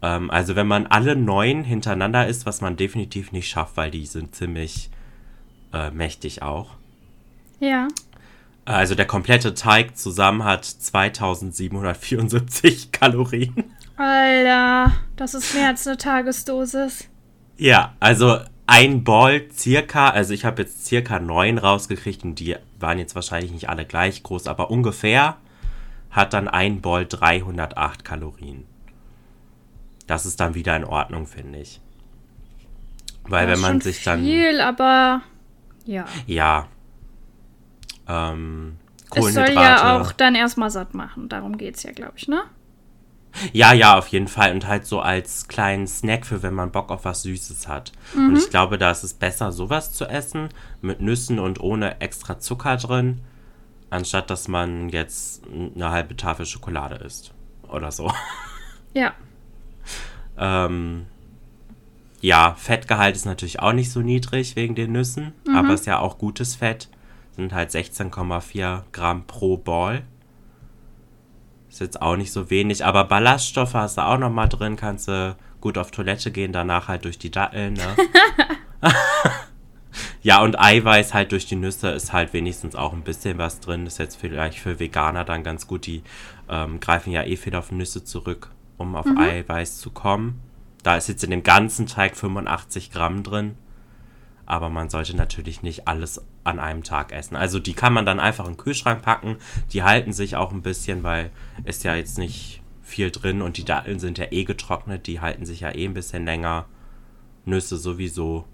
Ähm, also wenn man alle neun hintereinander isst, was man definitiv nicht schafft, weil die sind ziemlich äh, mächtig auch. Ja. Also der komplette Teig zusammen hat 2774 Kalorien. Alter, das ist mehr als eine Tagesdosis. Ja, also ein Ball circa, also ich habe jetzt circa neun rausgekriegt und die waren jetzt wahrscheinlich nicht alle gleich groß, aber ungefähr hat dann ein Ball 308 Kalorien. Das ist dann wieder in Ordnung, finde ich. Weil wenn man sich dann. Viel, aber ja. Ja. Ähm, Kohlenhydrate. Es soll ja auch dann erstmal satt machen. Darum geht es ja, glaube ich, ne? Ja, ja, auf jeden Fall. Und halt so als kleinen Snack für, wenn man Bock auf was Süßes hat. Mhm. Und ich glaube, da ist es besser, sowas zu essen, mit Nüssen und ohne extra Zucker drin, anstatt dass man jetzt eine halbe Tafel Schokolade isst. Oder so. Ja. ähm, ja, Fettgehalt ist natürlich auch nicht so niedrig wegen den Nüssen, mhm. aber ist ja auch gutes Fett. Sind halt 16,4 Gramm pro Ball. Ist jetzt auch nicht so wenig, aber Ballaststoffe hast du auch noch mal drin, kannst du gut auf Toilette gehen, danach halt durch die Datteln, ne? Ja, und Eiweiß halt durch die Nüsse ist halt wenigstens auch ein bisschen was drin. Ist jetzt vielleicht für Veganer dann ganz gut. Die ähm, greifen ja eh viel auf Nüsse zurück, um auf Eiweiß zu kommen. Da ist jetzt in dem ganzen Teig 85 Gramm drin. Aber man sollte natürlich nicht alles an einem Tag essen. Also die kann man dann einfach in den Kühlschrank packen. Die halten sich auch ein bisschen, weil ist ja jetzt nicht viel drin und die Datteln sind ja eh getrocknet. Die halten sich ja eh ein bisschen länger. Nüsse sowieso.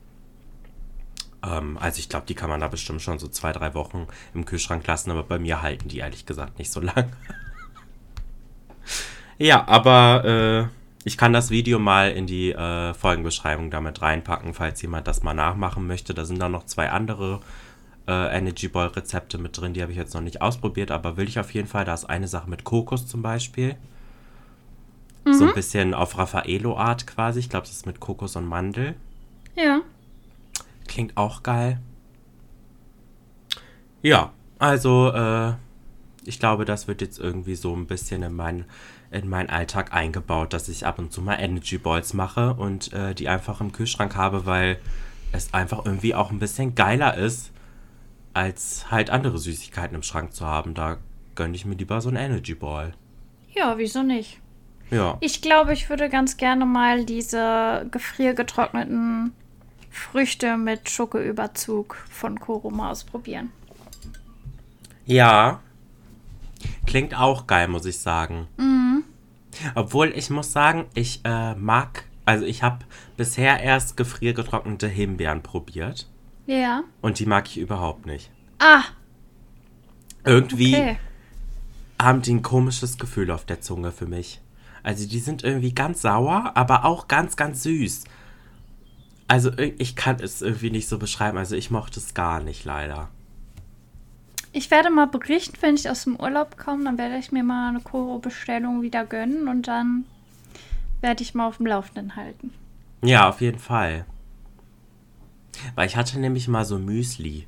Ähm, also ich glaube, die kann man da bestimmt schon so zwei, drei Wochen im Kühlschrank lassen. Aber bei mir halten die ehrlich gesagt nicht so lang. ja, aber äh, ich kann das Video mal in die äh, Folgenbeschreibung damit reinpacken, falls jemand das mal nachmachen möchte. Da sind dann noch zwei andere äh, Energy Ball Rezepte mit drin, die habe ich jetzt noch nicht ausprobiert, aber will ich auf jeden Fall. Da ist eine Sache mit Kokos zum Beispiel. So ein bisschen auf Raffaello-Art quasi. Ich glaube, das ist mit Kokos und Mandel. Ja. Klingt auch geil. Ja, also äh, ich glaube, das wird jetzt irgendwie so ein bisschen in meinen in meinen Alltag eingebaut, dass ich ab und zu mal Energy Balls mache und äh, die einfach im Kühlschrank habe, weil es einfach irgendwie auch ein bisschen geiler ist, als halt andere Süßigkeiten im Schrank zu haben. Da gönne ich mir lieber so ein Energy Ball. Ja, wieso nicht? Ja. Ich glaube, ich würde ganz gerne mal diese gefriergetrockneten Früchte mit Schokoüberzug von Koroma ausprobieren. Ja. Klingt auch geil, muss ich sagen. Obwohl ich muss sagen, ich äh, mag, also ich habe bisher erst gefriergetrocknete Himbeeren probiert Ja. und die mag ich überhaupt nicht. Ah, Irgendwie okay. haben die ein komisches Gefühl auf der Zunge für mich. Also die sind irgendwie ganz sauer, aber auch ganz, ganz süß. Also ir- ich kann es irgendwie nicht so beschreiben. Also ich mochte es gar nicht, leider. Ich werde mal berichten, wenn ich aus dem Urlaub komme. Dann werde ich mir mal eine Koro-Bestellung wieder gönnen und dann werde ich mal auf dem Laufenden halten. Ja, auf jeden Fall. Weil ich hatte nämlich mal so Müsli.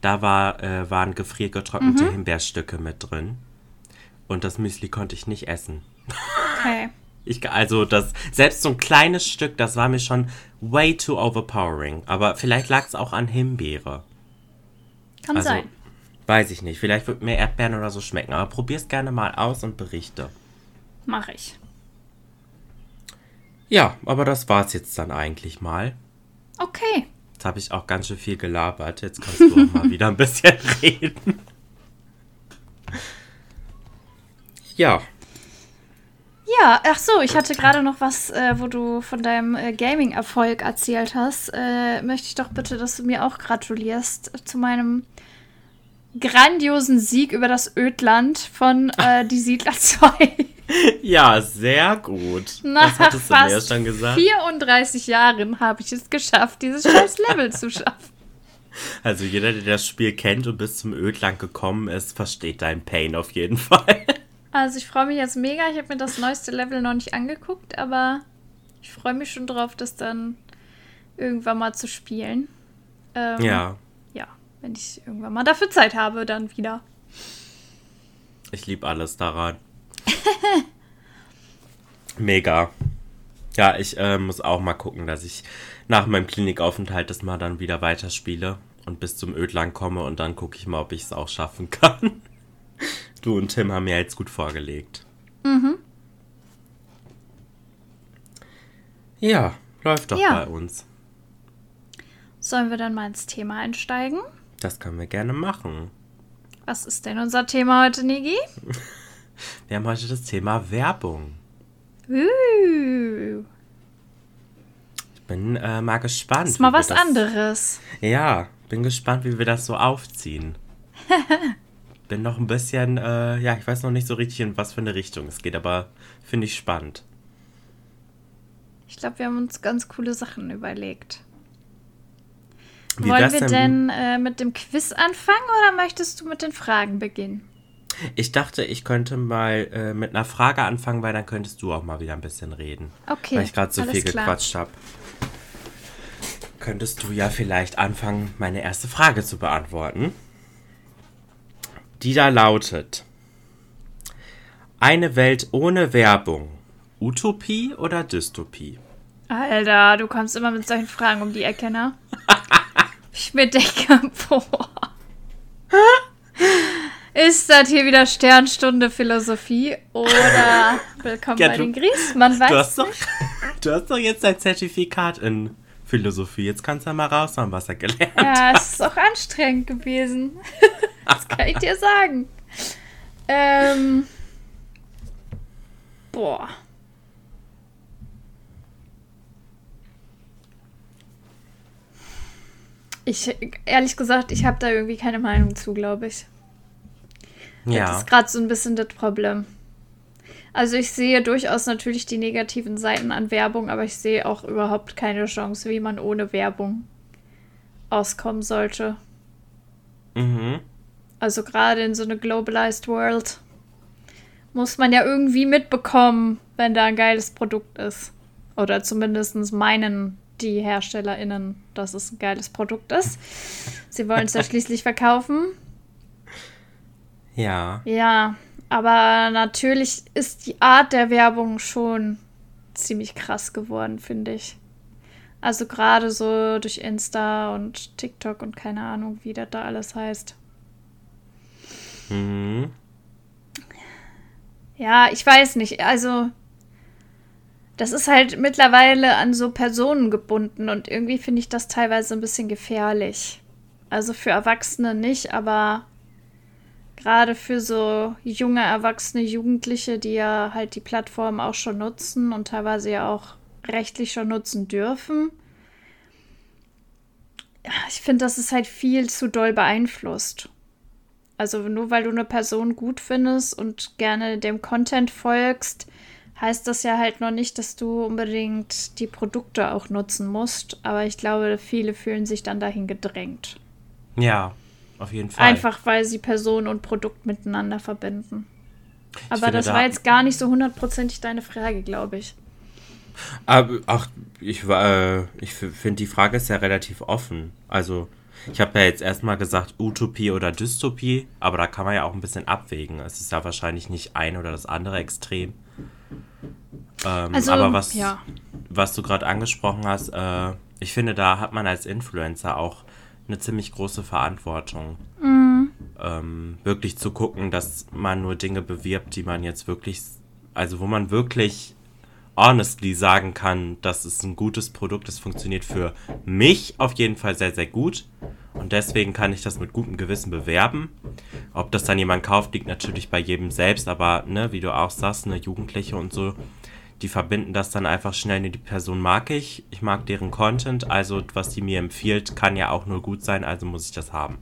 Da war, äh, waren gefriergetrocknete Himbeerstücke mit drin. Und das Müsli konnte ich nicht essen. Okay. Ich, also das, selbst so ein kleines Stück, das war mir schon way too overpowering. Aber vielleicht lag es auch an Himbeere. Kann Also, sein. Weiß ich nicht. Vielleicht wird mir Erdbeeren oder so schmecken. Aber probier's gerne mal aus und berichte. Mache ich. Ja, aber das war's jetzt dann eigentlich mal. Okay. Jetzt habe ich auch ganz schön viel gelabert. Jetzt kannst du auch mal wieder ein bisschen reden. Ja, Ja, ach so, ich hatte gerade noch was, äh, wo du von deinem äh, Gaming-Erfolg erzählt hast. Äh, möchte ich doch bitte, dass du mir auch gratulierst zu meinem grandiosen Sieg über das Ödland von äh, Die Siedler 2. ja, sehr gut. Nach das hattest du mir ja fast schon gesagt. 34 Jahren habe ich es geschafft, dieses scheiß Level zu schaffen. Also jeder, der das Spiel kennt und bis zum Ödland gekommen ist, versteht deinen Pain auf jeden Fall. Also ich freue mich jetzt mega. Ich habe mir das neueste Level noch nicht angeguckt, aber ich freue mich schon drauf, das dann irgendwann mal zu spielen. Ähm, Ja, wenn ich irgendwann mal dafür Zeit habe, dann wieder. ich liebe alles daran. Mega. Ja, ich äh, muss auch mal gucken, dass ich nach meinem Klinikaufenthalt das mal dann wieder weiterspiele und bis zum Ödland komme und dann gucke ich mal, ob ich es auch schaffen kann. Du und Tim haben mir jetzt gut vorgelegt. Mhm. Ja, läuft doch Ja. bei uns. Sollen wir dann mal ins Thema einsteigen? Das können wir gerne machen. Was ist denn unser Thema heute, Nigi? Wir haben heute das Thema Werbung. Uh, Bin äh, mal gespannt. ist mal was das- anderes. Ja, bin gespannt, wie wir das so aufziehen. bin noch ein bisschen, äh, ja, ich weiß noch nicht so richtig, in was für eine Richtung es geht, aber finde ich spannend. Ich glaube, wir haben uns ganz coole Sachen überlegt. Wie Wollen wir denn äh, mit dem Quiz anfangen oder möchtest du mit den Fragen beginnen? Ich dachte, ich könnte mal äh, mit einer Frage anfangen, weil dann könntest du auch mal wieder ein bisschen reden. Okay. Weil ich gerade so viel klar. gequatscht habe. Könntest du ja vielleicht anfangen, meine erste Frage zu beantworten. Die da lautet: Eine Welt ohne Werbung. Utopie oder Dystopie? Alter, du kommst immer mit solchen Fragen um die Ecke, ne? Ich mir denke, boah. Ist das hier wieder Sternstunde Philosophie oder Willkommen ja, bei den Gries? Man weiß du hast, doch, du hast doch jetzt dein Zertifikat in Philosophie. Jetzt kannst du ja mal raus haben, was er gelernt hat. Ja, es ist auch anstrengend gewesen. das kann ich dir sagen. Ähm. Boah. Ich, ehrlich gesagt, ich habe da irgendwie keine Meinung zu, glaube ich. Ja. Das ist gerade so ein bisschen das Problem. Also ich sehe durchaus natürlich die negativen Seiten an Werbung, aber ich sehe auch überhaupt keine Chance, wie man ohne Werbung auskommen sollte. Mhm. Also gerade in so einer globalized world muss man ja irgendwie mitbekommen, wenn da ein geiles Produkt ist. Oder zumindest meinen die HerstellerInnen, dass es ein geiles Produkt ist. Sie wollen es ja schließlich verkaufen. Ja. Ja, aber natürlich ist die Art der Werbung schon ziemlich krass geworden, finde ich. Also gerade so durch Insta und TikTok und keine Ahnung, wie das da alles heißt. Mhm. Ja, ich weiß nicht. Also das ist halt mittlerweile an so Personen gebunden und irgendwie finde ich das teilweise ein bisschen gefährlich. Also für Erwachsene nicht, aber gerade für so junge Erwachsene, Jugendliche, die ja halt die Plattform auch schon nutzen und teilweise ja auch rechtlich schon nutzen dürfen. Ich finde, das ist halt viel zu doll beeinflusst. Also nur weil du eine Person gut findest und gerne dem Content folgst, heißt das ja halt noch nicht, dass du unbedingt die Produkte auch nutzen musst. Aber ich glaube, viele fühlen sich dann dahin gedrängt. Ja, auf jeden Fall. Einfach weil sie Person und Produkt miteinander verbinden. Aber das da war jetzt gar nicht so hundertprozentig deine Frage, glaube ich. Aber ach, ich, äh, ich finde, die Frage ist ja relativ offen. Also, ich habe ja jetzt erstmal gesagt Utopie oder Dystopie, aber da kann man ja auch ein bisschen abwägen. Es ist ja wahrscheinlich nicht ein oder das andere Extrem. Ähm, also, aber was, ja. was du gerade angesprochen hast, äh, ich finde, da hat man als Influencer auch eine ziemlich große Verantwortung. Mhm. Ähm, wirklich zu gucken, dass man nur Dinge bewirbt, die man jetzt wirklich, also wo man wirklich honestly sagen kann, das ist ein gutes Produkt, es funktioniert für mich auf jeden Fall sehr, sehr gut. Und deswegen kann ich das mit gutem Gewissen bewerben. Ob das dann jemand kauft, liegt natürlich bei jedem selbst, aber ne, wie du auch sagst, eine Jugendliche und so, die verbinden das dann einfach schnell, die Person mag ich, ich mag deren Content, also was die mir empfiehlt, kann ja auch nur gut sein, also muss ich das haben.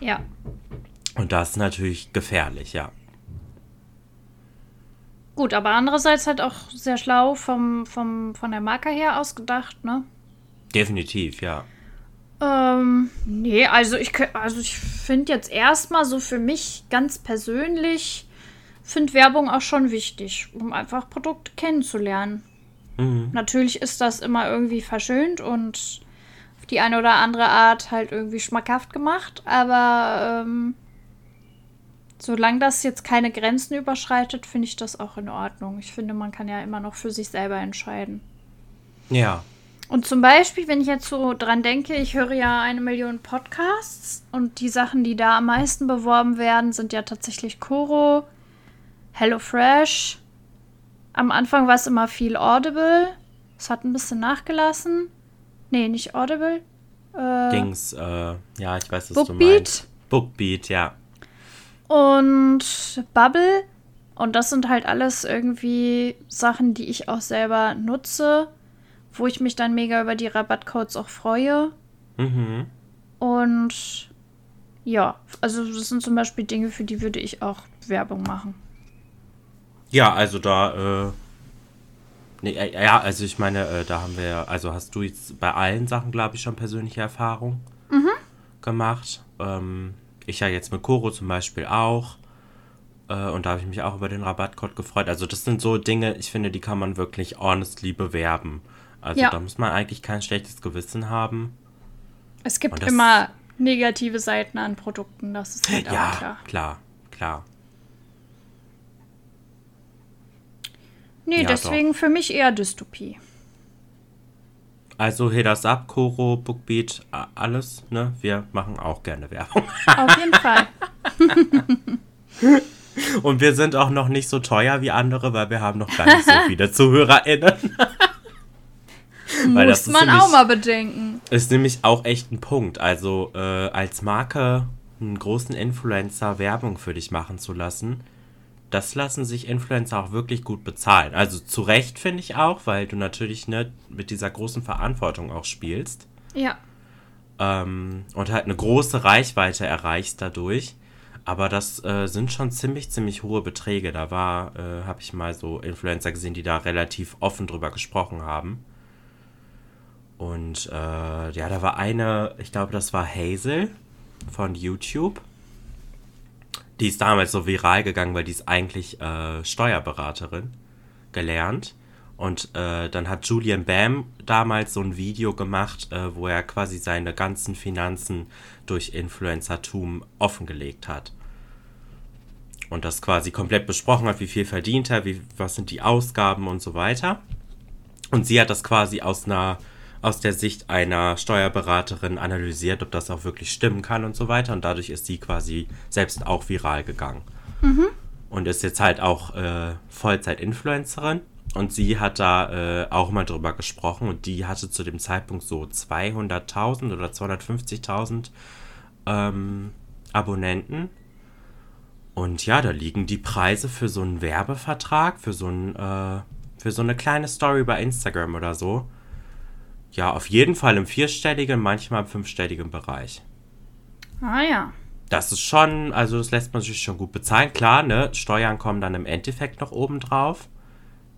Ja. Und das ist natürlich gefährlich, ja. Gut, aber andererseits halt auch sehr schlau vom, vom, von der Marke her ausgedacht, ne? Definitiv, ja. Ähm, nee, also ich, also ich finde jetzt erstmal so für mich ganz persönlich finde Werbung auch schon wichtig, um einfach Produkte kennenzulernen. Mhm. Natürlich ist das immer irgendwie verschönt und auf die eine oder andere Art halt irgendwie schmackhaft gemacht, aber ähm, solange das jetzt keine Grenzen überschreitet, finde ich das auch in Ordnung. Ich finde, man kann ja immer noch für sich selber entscheiden. Ja. Und zum Beispiel, wenn ich jetzt so dran denke, ich höre ja eine Million Podcasts und die Sachen, die da am meisten beworben werden, sind ja tatsächlich Koro, HelloFresh. Am Anfang war es immer viel Audible. Es hat ein bisschen nachgelassen. Nee, nicht Audible. Äh, Dings, äh, ja, ich weiß, was Bookbeat. du meinst. Bookbeat, ja. Und Bubble. Und das sind halt alles irgendwie Sachen, die ich auch selber nutze, wo ich mich dann mega über die Rabattcodes auch freue. Mhm. Und ja, also das sind zum Beispiel Dinge, für die würde ich auch Werbung machen. Ja, also da, äh, nee, äh, ja, also ich meine, äh, da haben wir, also hast du jetzt bei allen Sachen, glaube ich, schon persönliche Erfahrungen mhm. gemacht. Ähm, ich ja jetzt mit Koro zum Beispiel auch. Äh, und da habe ich mich auch über den Rabattcode gefreut. Also das sind so Dinge, ich finde, die kann man wirklich honestly bewerben. Also ja. da muss man eigentlich kein schlechtes Gewissen haben. Es gibt immer negative Seiten an Produkten, das ist halt ja, klar. klar, klar. Nee, ja, deswegen doch. für mich eher Dystopie. Also hit us up, Koro, Bookbeat, alles, ne? Wir machen auch gerne Werbung. Auf jeden Fall. Und wir sind auch noch nicht so teuer wie andere, weil wir haben noch gar nicht so viele ZuhörerInnen. Weil Muss man nämlich, auch mal bedenken. Ist nämlich auch echt ein Punkt. Also äh, als Marke einen großen Influencer Werbung für dich machen zu lassen, das lassen sich Influencer auch wirklich gut bezahlen. Also zu Recht finde ich auch, weil du natürlich ne, mit dieser großen Verantwortung auch spielst. Ja. Ähm, und halt eine große Reichweite erreichst dadurch. Aber das äh, sind schon ziemlich, ziemlich hohe Beträge. Da war, äh, habe ich mal so Influencer gesehen, die da relativ offen drüber gesprochen haben. Und äh, ja, da war eine, ich glaube, das war Hazel von YouTube. Die ist damals so viral gegangen, weil die ist eigentlich äh, Steuerberaterin gelernt. Und äh, dann hat Julian Bam damals so ein Video gemacht, äh, wo er quasi seine ganzen Finanzen durch Influencertum offengelegt hat. Und das quasi komplett besprochen hat, wie viel verdient er, wie, was sind die Ausgaben und so weiter. Und sie hat das quasi aus einer aus der Sicht einer Steuerberaterin analysiert, ob das auch wirklich stimmen kann und so weiter. Und dadurch ist sie quasi selbst auch viral gegangen. Mhm. Und ist jetzt halt auch äh, Vollzeit-Influencerin. Und sie hat da äh, auch mal drüber gesprochen und die hatte zu dem Zeitpunkt so 200.000 oder 250.000 ähm, Abonnenten. Und ja, da liegen die Preise für so einen Werbevertrag, für so, ein, äh, für so eine kleine Story bei Instagram oder so, ja, auf jeden Fall im vierstelligen, manchmal im fünfstelligen Bereich. Ah ja. Das ist schon, also das lässt man sich schon gut bezahlen. Klar, ne, Steuern kommen dann im Endeffekt noch oben drauf.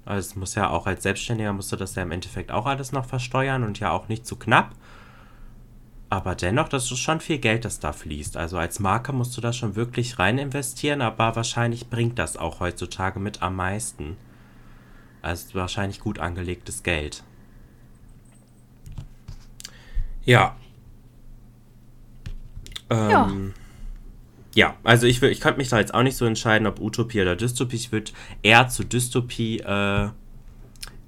Also es muss ja auch als Selbstständiger musst du das ja im Endeffekt auch alles noch versteuern und ja auch nicht zu knapp. Aber dennoch, das ist schon viel Geld, das da fließt. Also als Marke musst du da schon wirklich rein investieren, aber wahrscheinlich bringt das auch heutzutage mit am meisten. Also wahrscheinlich gut angelegtes Geld. Ja. Ähm, ja. Ja, also ich, ich könnte mich da jetzt auch nicht so entscheiden, ob Utopie oder Dystopie. Ich würde eher zu Dystopie äh,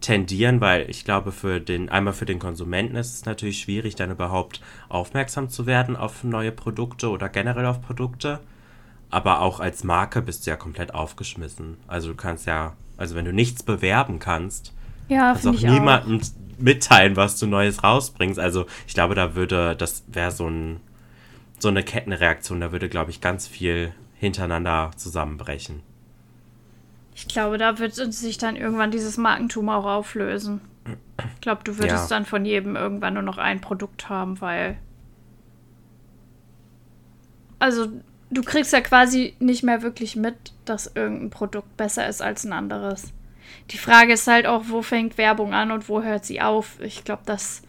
tendieren, weil ich glaube, für den, einmal für den Konsumenten ist es natürlich schwierig, dann überhaupt aufmerksam zu werden auf neue Produkte oder generell auf Produkte. Aber auch als Marke bist du ja komplett aufgeschmissen. Also du kannst ja, also wenn du nichts bewerben kannst, ja, kannst auch niemanden mitteilen, was du Neues rausbringst. Also ich glaube, da würde, das wäre so, ein, so eine Kettenreaktion, da würde, glaube ich, ganz viel hintereinander zusammenbrechen. Ich glaube, da wird sich dann irgendwann dieses Markentum auch auflösen. Ich glaube, du würdest ja. dann von jedem irgendwann nur noch ein Produkt haben, weil. Also, du kriegst ja quasi nicht mehr wirklich mit, dass irgendein Produkt besser ist als ein anderes. Die Frage ist halt auch, wo fängt Werbung an und wo hört sie auf? Ich glaube, das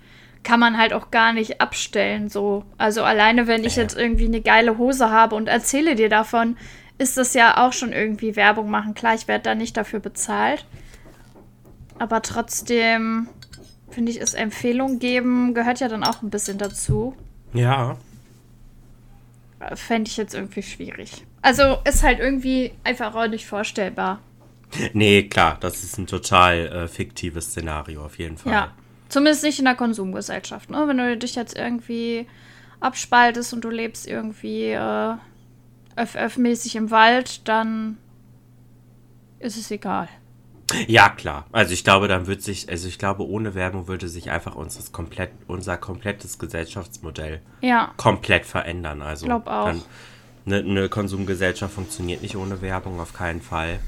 kann man halt auch gar nicht abstellen. So. Also alleine, wenn ich jetzt irgendwie eine geile Hose habe und erzähle dir davon, ist das ja auch schon irgendwie Werbung machen. Klar, ich werde da nicht dafür bezahlt. Aber trotzdem finde ich, ist Empfehlung geben, gehört ja dann auch ein bisschen dazu. Ja. Fände ich jetzt irgendwie schwierig. Also ist halt irgendwie einfach auch nicht vorstellbar. Nee, klar, das ist ein total äh, fiktives Szenario auf jeden Fall. Ja, zumindest nicht in der Konsumgesellschaft. Ne? Wenn du dich jetzt irgendwie abspaltest und du lebst irgendwie äh, FF-mäßig im Wald, dann ist es egal. Ja, klar. Also ich glaube, dann wird sich, also ich glaube, ohne Werbung würde sich einfach unseres komplett, unser komplettes Gesellschaftsmodell ja. komplett verändern. Also ich glaube auch. eine, eine Konsumgesellschaft funktioniert nicht ohne Werbung, auf keinen Fall.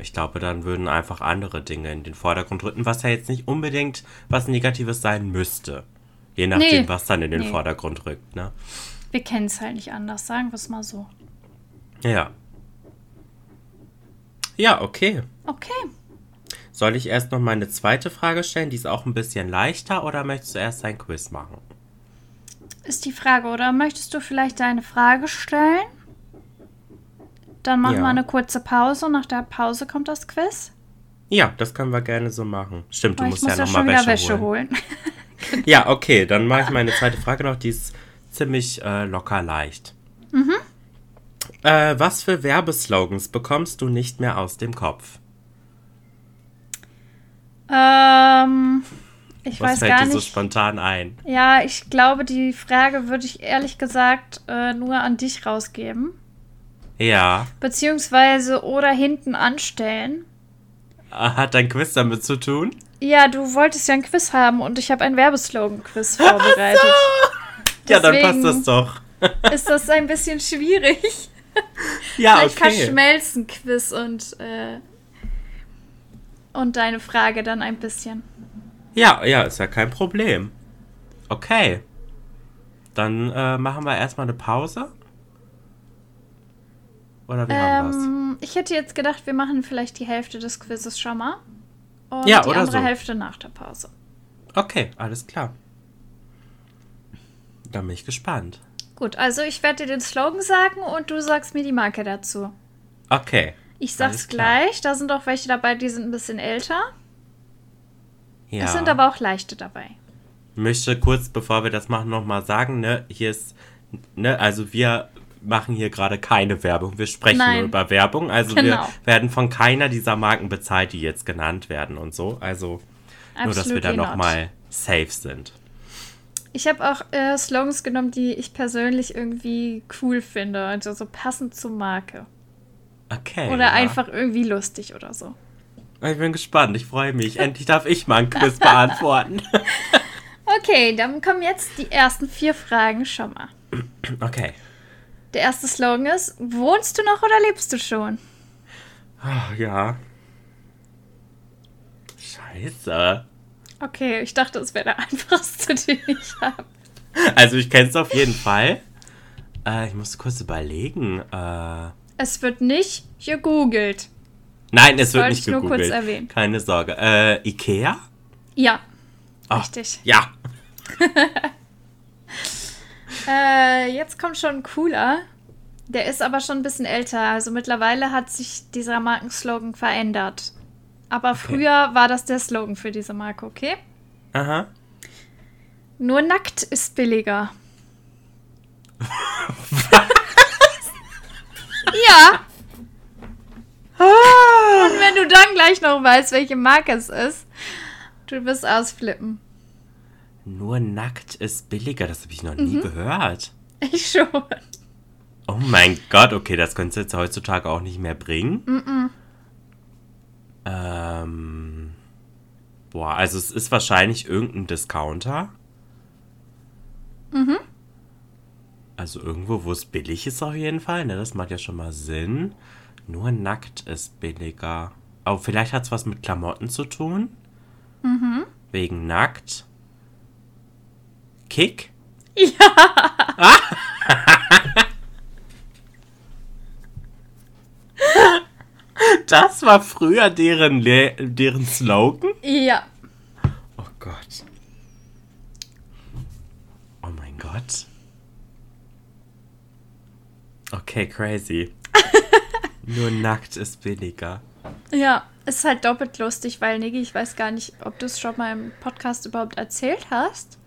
Ich glaube, dann würden einfach andere Dinge in den Vordergrund rücken, was ja jetzt nicht unbedingt was Negatives sein müsste. Je nachdem, nee. was dann in den nee. Vordergrund rückt, ne? Wir kennen es halt nicht anders, sagen wir es mal so. Ja. Ja, okay. Okay. Soll ich erst noch meine zweite Frage stellen? Die ist auch ein bisschen leichter oder möchtest du erst ein Quiz machen? Ist die Frage, oder möchtest du vielleicht deine Frage stellen? Dann machen ja. wir eine kurze Pause und nach der Pause kommt das Quiz. Ja, das können wir gerne so machen. Stimmt, du musst muss ja, ja nochmal Wäsche, Wäsche holen. holen. ja, okay, dann mache ich meine zweite Frage noch. Die ist ziemlich äh, locker leicht. Mhm. Äh, was für Werbeslogans bekommst du nicht mehr aus dem Kopf? Ähm, Ich Was weiß fällt gar dir so nicht. spontan ein? Ja, ich glaube, die Frage würde ich ehrlich gesagt äh, nur an dich rausgeben. Ja. Beziehungsweise oder hinten anstellen. Hat dein Quiz damit zu tun? Ja, du wolltest ja ein Quiz haben und ich habe ein Werbeslogan-Quiz vorbereitet. Ja, dann passt das doch. Ist das ein bisschen schwierig? Ja, Vielleicht okay. verschmelzen Quiz und, äh, und deine Frage dann ein bisschen. Ja, ja, ist ja kein Problem. Okay. Dann äh, machen wir erstmal eine Pause. Oder wie haben wir's? Ähm, ich hätte jetzt gedacht, wir machen vielleicht die Hälfte des Quizzes schon mal. Und Ja, die andere so. Hälfte nach der Pause. Okay, alles klar. Dann bin ich gespannt. Gut, also ich werde dir den Slogan sagen und du sagst mir die Marke dazu. Okay. Ich sag's gleich, da sind auch welche dabei, die sind ein bisschen älter. Ja. Es sind aber auch leichte dabei. Ich möchte kurz, bevor wir das machen, nochmal sagen, ne, hier ist, ne, also wir machen hier gerade keine Werbung. Wir sprechen Nein. nur über Werbung. Also Genau. wir werden von keiner dieser Marken bezahlt, die jetzt genannt werden und so. Also nur, dass wir da Absolutely not. nochmal safe sind. Ich habe auch äh, Slogans genommen, die ich persönlich irgendwie cool finde. Also so passend zur Marke. Okay. Oder ja. einfach irgendwie lustig oder so. Ich bin gespannt, ich freue mich. Endlich darf ich mal ein Quiz beantworten. Okay, dann kommen jetzt die ersten vier Fragen schon mal. Okay. Der erste Slogan ist: Wohnst du noch oder lebst du schon? Ah, ja. Scheiße. Okay, ich dachte, es wäre der einfachste, den ich habe. Also ich kenne es auf jeden Fall. Äh, ich muss kurz überlegen. Äh, Es wird nicht gegoogelt. nein, es wird nicht ich nur kurz gegoogelt. erwähnen. Keine Sorge. Äh, Ikea? Ja, Ah, richtig. Ja. Äh, jetzt kommt schon ein cooler. Der ist aber schon ein bisschen älter. Also mittlerweile hat sich dieser Markenslogan verändert. Aber früher war das der Slogan für diese Marke, okay? Aha. Nur nackt ist billiger. ja. Und wenn du dann gleich noch weißt, welche Marke es ist, du wirst ausflippen. Nur nackt ist billiger. Das habe ich noch nie Mhm. gehört. Ich schon. Oh mein Gott, okay, das könntest du jetzt heutzutage auch nicht mehr bringen. Ähm. Boah, also es ist wahrscheinlich irgendein Discounter. Mhm. Also irgendwo, wo es billig ist auf jeden Fall, ne? Das macht ja schon mal Sinn. Nur nackt ist billiger. Oh, vielleicht hat es was mit Klamotten zu tun. Mhm. Wegen nackt. Kick? Das war früher deren, Le deren Slogan? Ja. Oh Gott. Oh mein Gott. Okay, crazy. Nur nackt ist billiger. Ja, ist halt doppelt lustig, weil Niki, ich weiß gar nicht, ob du es schon mal im Podcast überhaupt erzählt hast.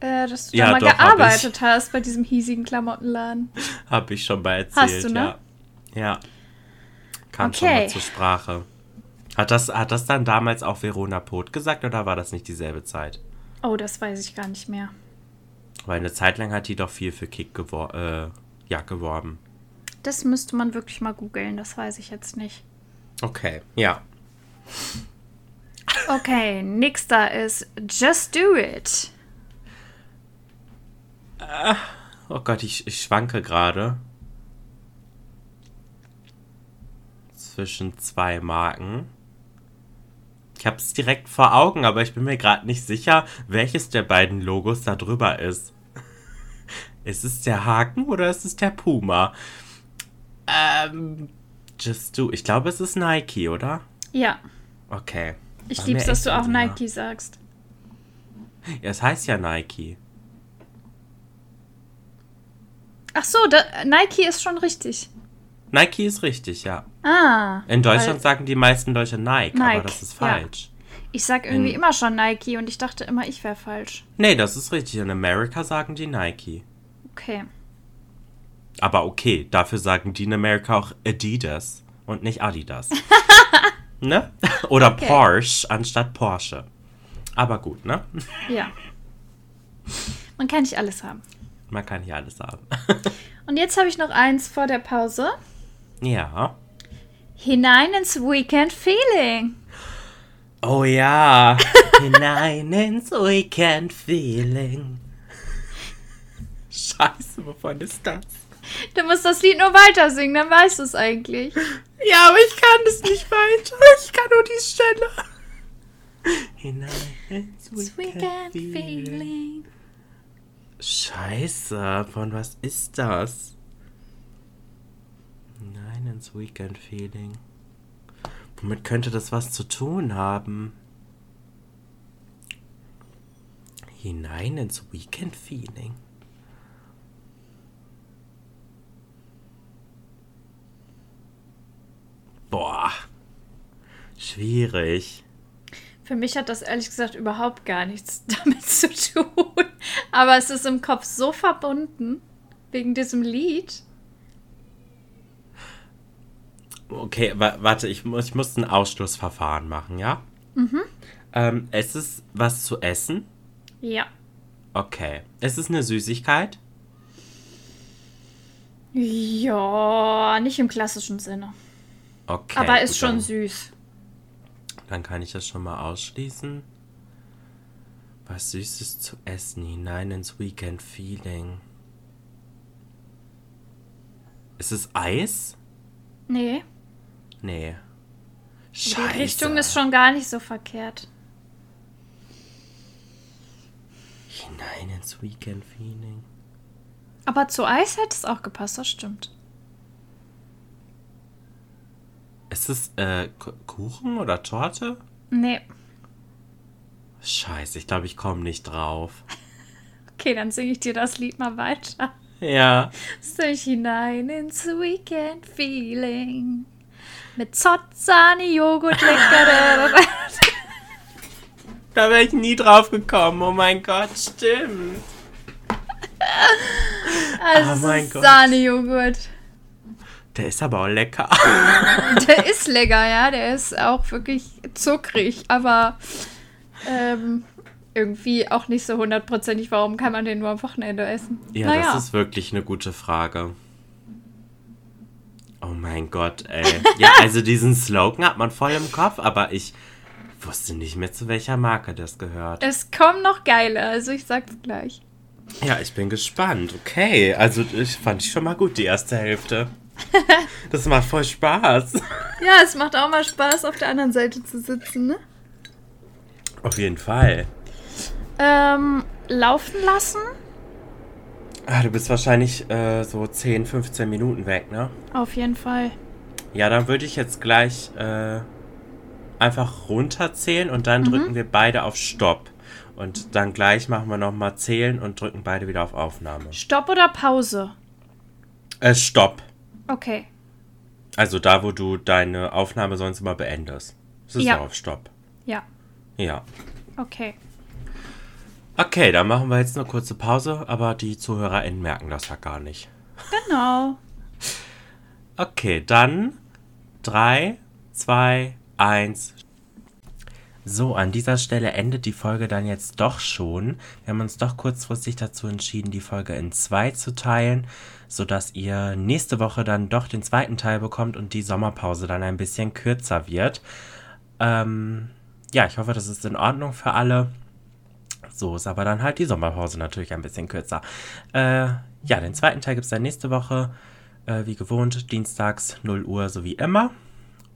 Äh, dass du Ja, da mal doch, gearbeitet hast bei diesem hiesigen Klamottenladen. Hab ich schon mal erzählt, Hast du, ne? ja. Ja. Kam schon Okay. mal zur Sprache. Hat das, hat das dann damals auch Verona Poth gesagt oder war das nicht dieselbe Zeit? Oh, das weiß ich gar nicht mehr. Weil eine Zeit lang hat die doch viel für Kick gewor äh, ja, geworben. Das müsste man wirklich mal googeln, das weiß ich jetzt nicht. Okay, ja. Okay, nächster ist Just Do It. Oh Gott, ich, ich schwanke gerade. Zwischen zwei Marken. Ich habe es direkt vor Augen, aber ich bin mir gerade nicht sicher, welches der beiden Logos da drüber ist. Ist es der Haken oder ist es der Puma? Ähm, Just Do. Ich glaube, es ist Nike, oder? Ja, Okay. ich lieb's, dass du auch. Nike sagst. Ja, es heißt ja Nike. Ach so, da, Nike ist schon richtig. Nike ist richtig, ja. Ah. In Deutschland sagen die meisten Leute Nike, Nike, aber das ist ja. falsch. Ich sag irgendwie in- immer schon Nike und ich dachte immer, ich wäre falsch. Nee, das ist richtig. In Amerika sagen die Nike. Okay. Aber okay, dafür sagen die in Amerika auch Adidas und nicht Adidas. ne? Oder Okay. Porsche anstatt Porsche. Aber gut, ne? Ja. Man kann nicht alles haben. Man kann hier alles haben. Und jetzt habe ich noch eins vor der Pause. ja. Hinein ins Weekend Feeling. Oh ja. Hinein ins Weekend Feeling. Scheiße, wovon ist das? Du musst das Lied nur weiter singen, dann weißt du es eigentlich. Ja, aber ich kann es nicht weiter. Ich kann nur die Stelle. Hinein ins Weekend Feeling. Scheiße, von was ist das? Nein, ins Weekend Feeling. Womit könnte das was zu tun haben? Hinein ins Weekend Feeling. Boah. Schwierig. Für mich hat das ehrlich gesagt überhaupt gar nichts damit zu tun. Aber es ist im Kopf so verbunden wegen diesem Lied. Okay, wa warte, ich muss, ich muss ein Ausschlussverfahren machen, ja? Mhm. Ähm, es ist was zu essen? Ja. Okay. Es ist eine Süßigkeit? Ja, nicht im klassischen Sinne. Okay. Aber ist schon dann, süß. Dann kann ich das schon mal ausschließen. Was Süßes zu essen hinein ins Weekend Feeling. Ist es Eis? Nee, Nee. die Scheiße. Richtung ist schon gar nicht so verkehrt. Hinein ins Weekend Feeling. Aber zu Eis hätte es auch gepasst, das stimmt. Ist es äh, Kuchen oder Torte? Nee. Scheiße, ich glaube, ich komme nicht drauf. Okay, dann singe ich dir das Lied mal weiter. Ja. Sing ich hinein ins Weekend Feeling. Mit Zott, Sahne, Joghurt, lecker. Da wäre ich nie drauf gekommen. Oh mein Gott, stimmt. Also Oh mein. Sahnejoghurt. Der ist aber auch lecker. Der ist lecker, ja. Der ist auch wirklich zuckrig, aber ähm, irgendwie auch nicht so hundertprozentig. Warum kann man den nur am Wochenende essen? Ja, naja. das ist wirklich eine gute Frage. Oh mein Gott, ey. Ja, also diesen Slogan hat man voll im Kopf, aber ich wusste nicht mehr, zu welcher Marke das gehört. es kommen noch geile, also ich sag's gleich. Ja, ich bin gespannt. Okay, also ich fand ich schon mal gut, die erste Hälfte. Das macht voll Spaß. Ja, es macht auch mal Spaß, auf der anderen Seite zu sitzen, ne? Auf jeden Fall. Ähm, laufen lassen? Ah, du bist wahrscheinlich äh, so 10, 15 Minuten weg, ne? Auf jeden Fall. Ja, dann würde ich jetzt gleich äh, einfach runterzählen und dann drücken wir beide auf Stopp. Und dann gleich machen wir nochmal zählen und drücken beide wieder auf Aufnahme. Stopp oder Pause? Äh, Stopp. Okay. Also da, wo du deine Aufnahme sonst immer beendest. Das ist Ja. ja auf Stopp. Ja. Ja. Okay. Okay, dann machen wir jetzt eine kurze Pause, aber die ZuhörerInnen merken das ja gar nicht. Genau. Okay, dann 3, 2, 1. So, an dieser Stelle endet die Folge dann jetzt doch schon. Wir haben uns doch kurzfristig dazu entschieden, die Folge in zwei zu teilen, sodass ihr nächste Woche dann doch den zweiten Teil bekommt und die Sommerpause dann ein bisschen kürzer wird. Ähm, ja, ich hoffe, das ist in Ordnung für alle. So ist aber dann halt die Sommerpause natürlich ein bisschen kürzer. Äh, ja, den zweiten Teil gibt es dann nächste Woche. Äh, wie gewohnt, dienstags 0 Uhr, so wie immer.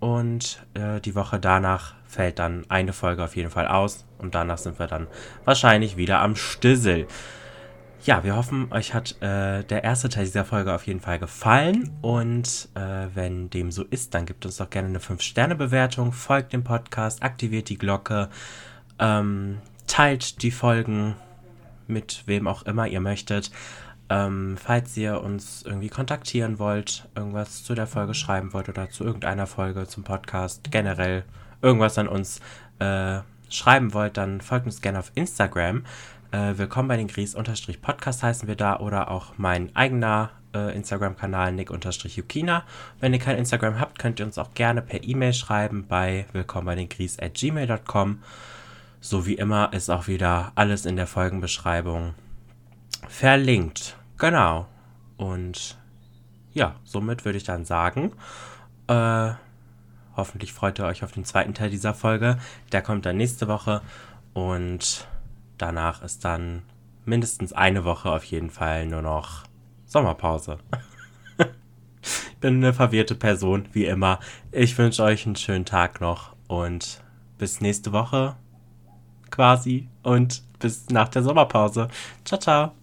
Und äh, die Woche danach fällt dann eine Folge auf jeden Fall aus. Und danach sind wir dann wahrscheinlich wieder am Stissel. Ja, wir hoffen, euch hat äh, der erste Teil dieser Folge auf jeden Fall gefallen. Und äh, wenn dem so ist, dann gebt uns doch gerne eine 5-Sterne-Bewertung, folgt dem Podcast, aktiviert die Glocke, ähm, teilt die Folgen mit wem auch immer ihr möchtet. Ähm, falls ihr uns irgendwie kontaktieren wollt, irgendwas zu der Folge schreiben wollt oder zu irgendeiner Folge zum Podcast, generell irgendwas an uns äh, schreiben wollt, dann folgt uns gerne auf Instagram. Äh, willkommen bei den Gries-Podcast heißen wir da oder auch mein eigener äh, Instagram-Kanal Nick-Yukina. Wenn ihr kein Instagram habt, könnt ihr uns auch gerne per E-Mail schreiben bei willkommen bei den Gries at gmail.com. So wie immer ist auch wieder alles in der Folgenbeschreibung verlinkt. Genau. Und ja, somit würde ich dann sagen, äh, hoffentlich freut ihr euch auf den zweiten Teil dieser Folge. Der kommt dann nächste Woche und danach ist dann mindestens eine Woche auf jeden Fall nur noch Sommerpause. ich bin eine verwirrte Person, wie immer. Ich wünsche euch einen schönen Tag noch und bis nächste Woche quasi und bis nach der Sommerpause. Ciao, ciao.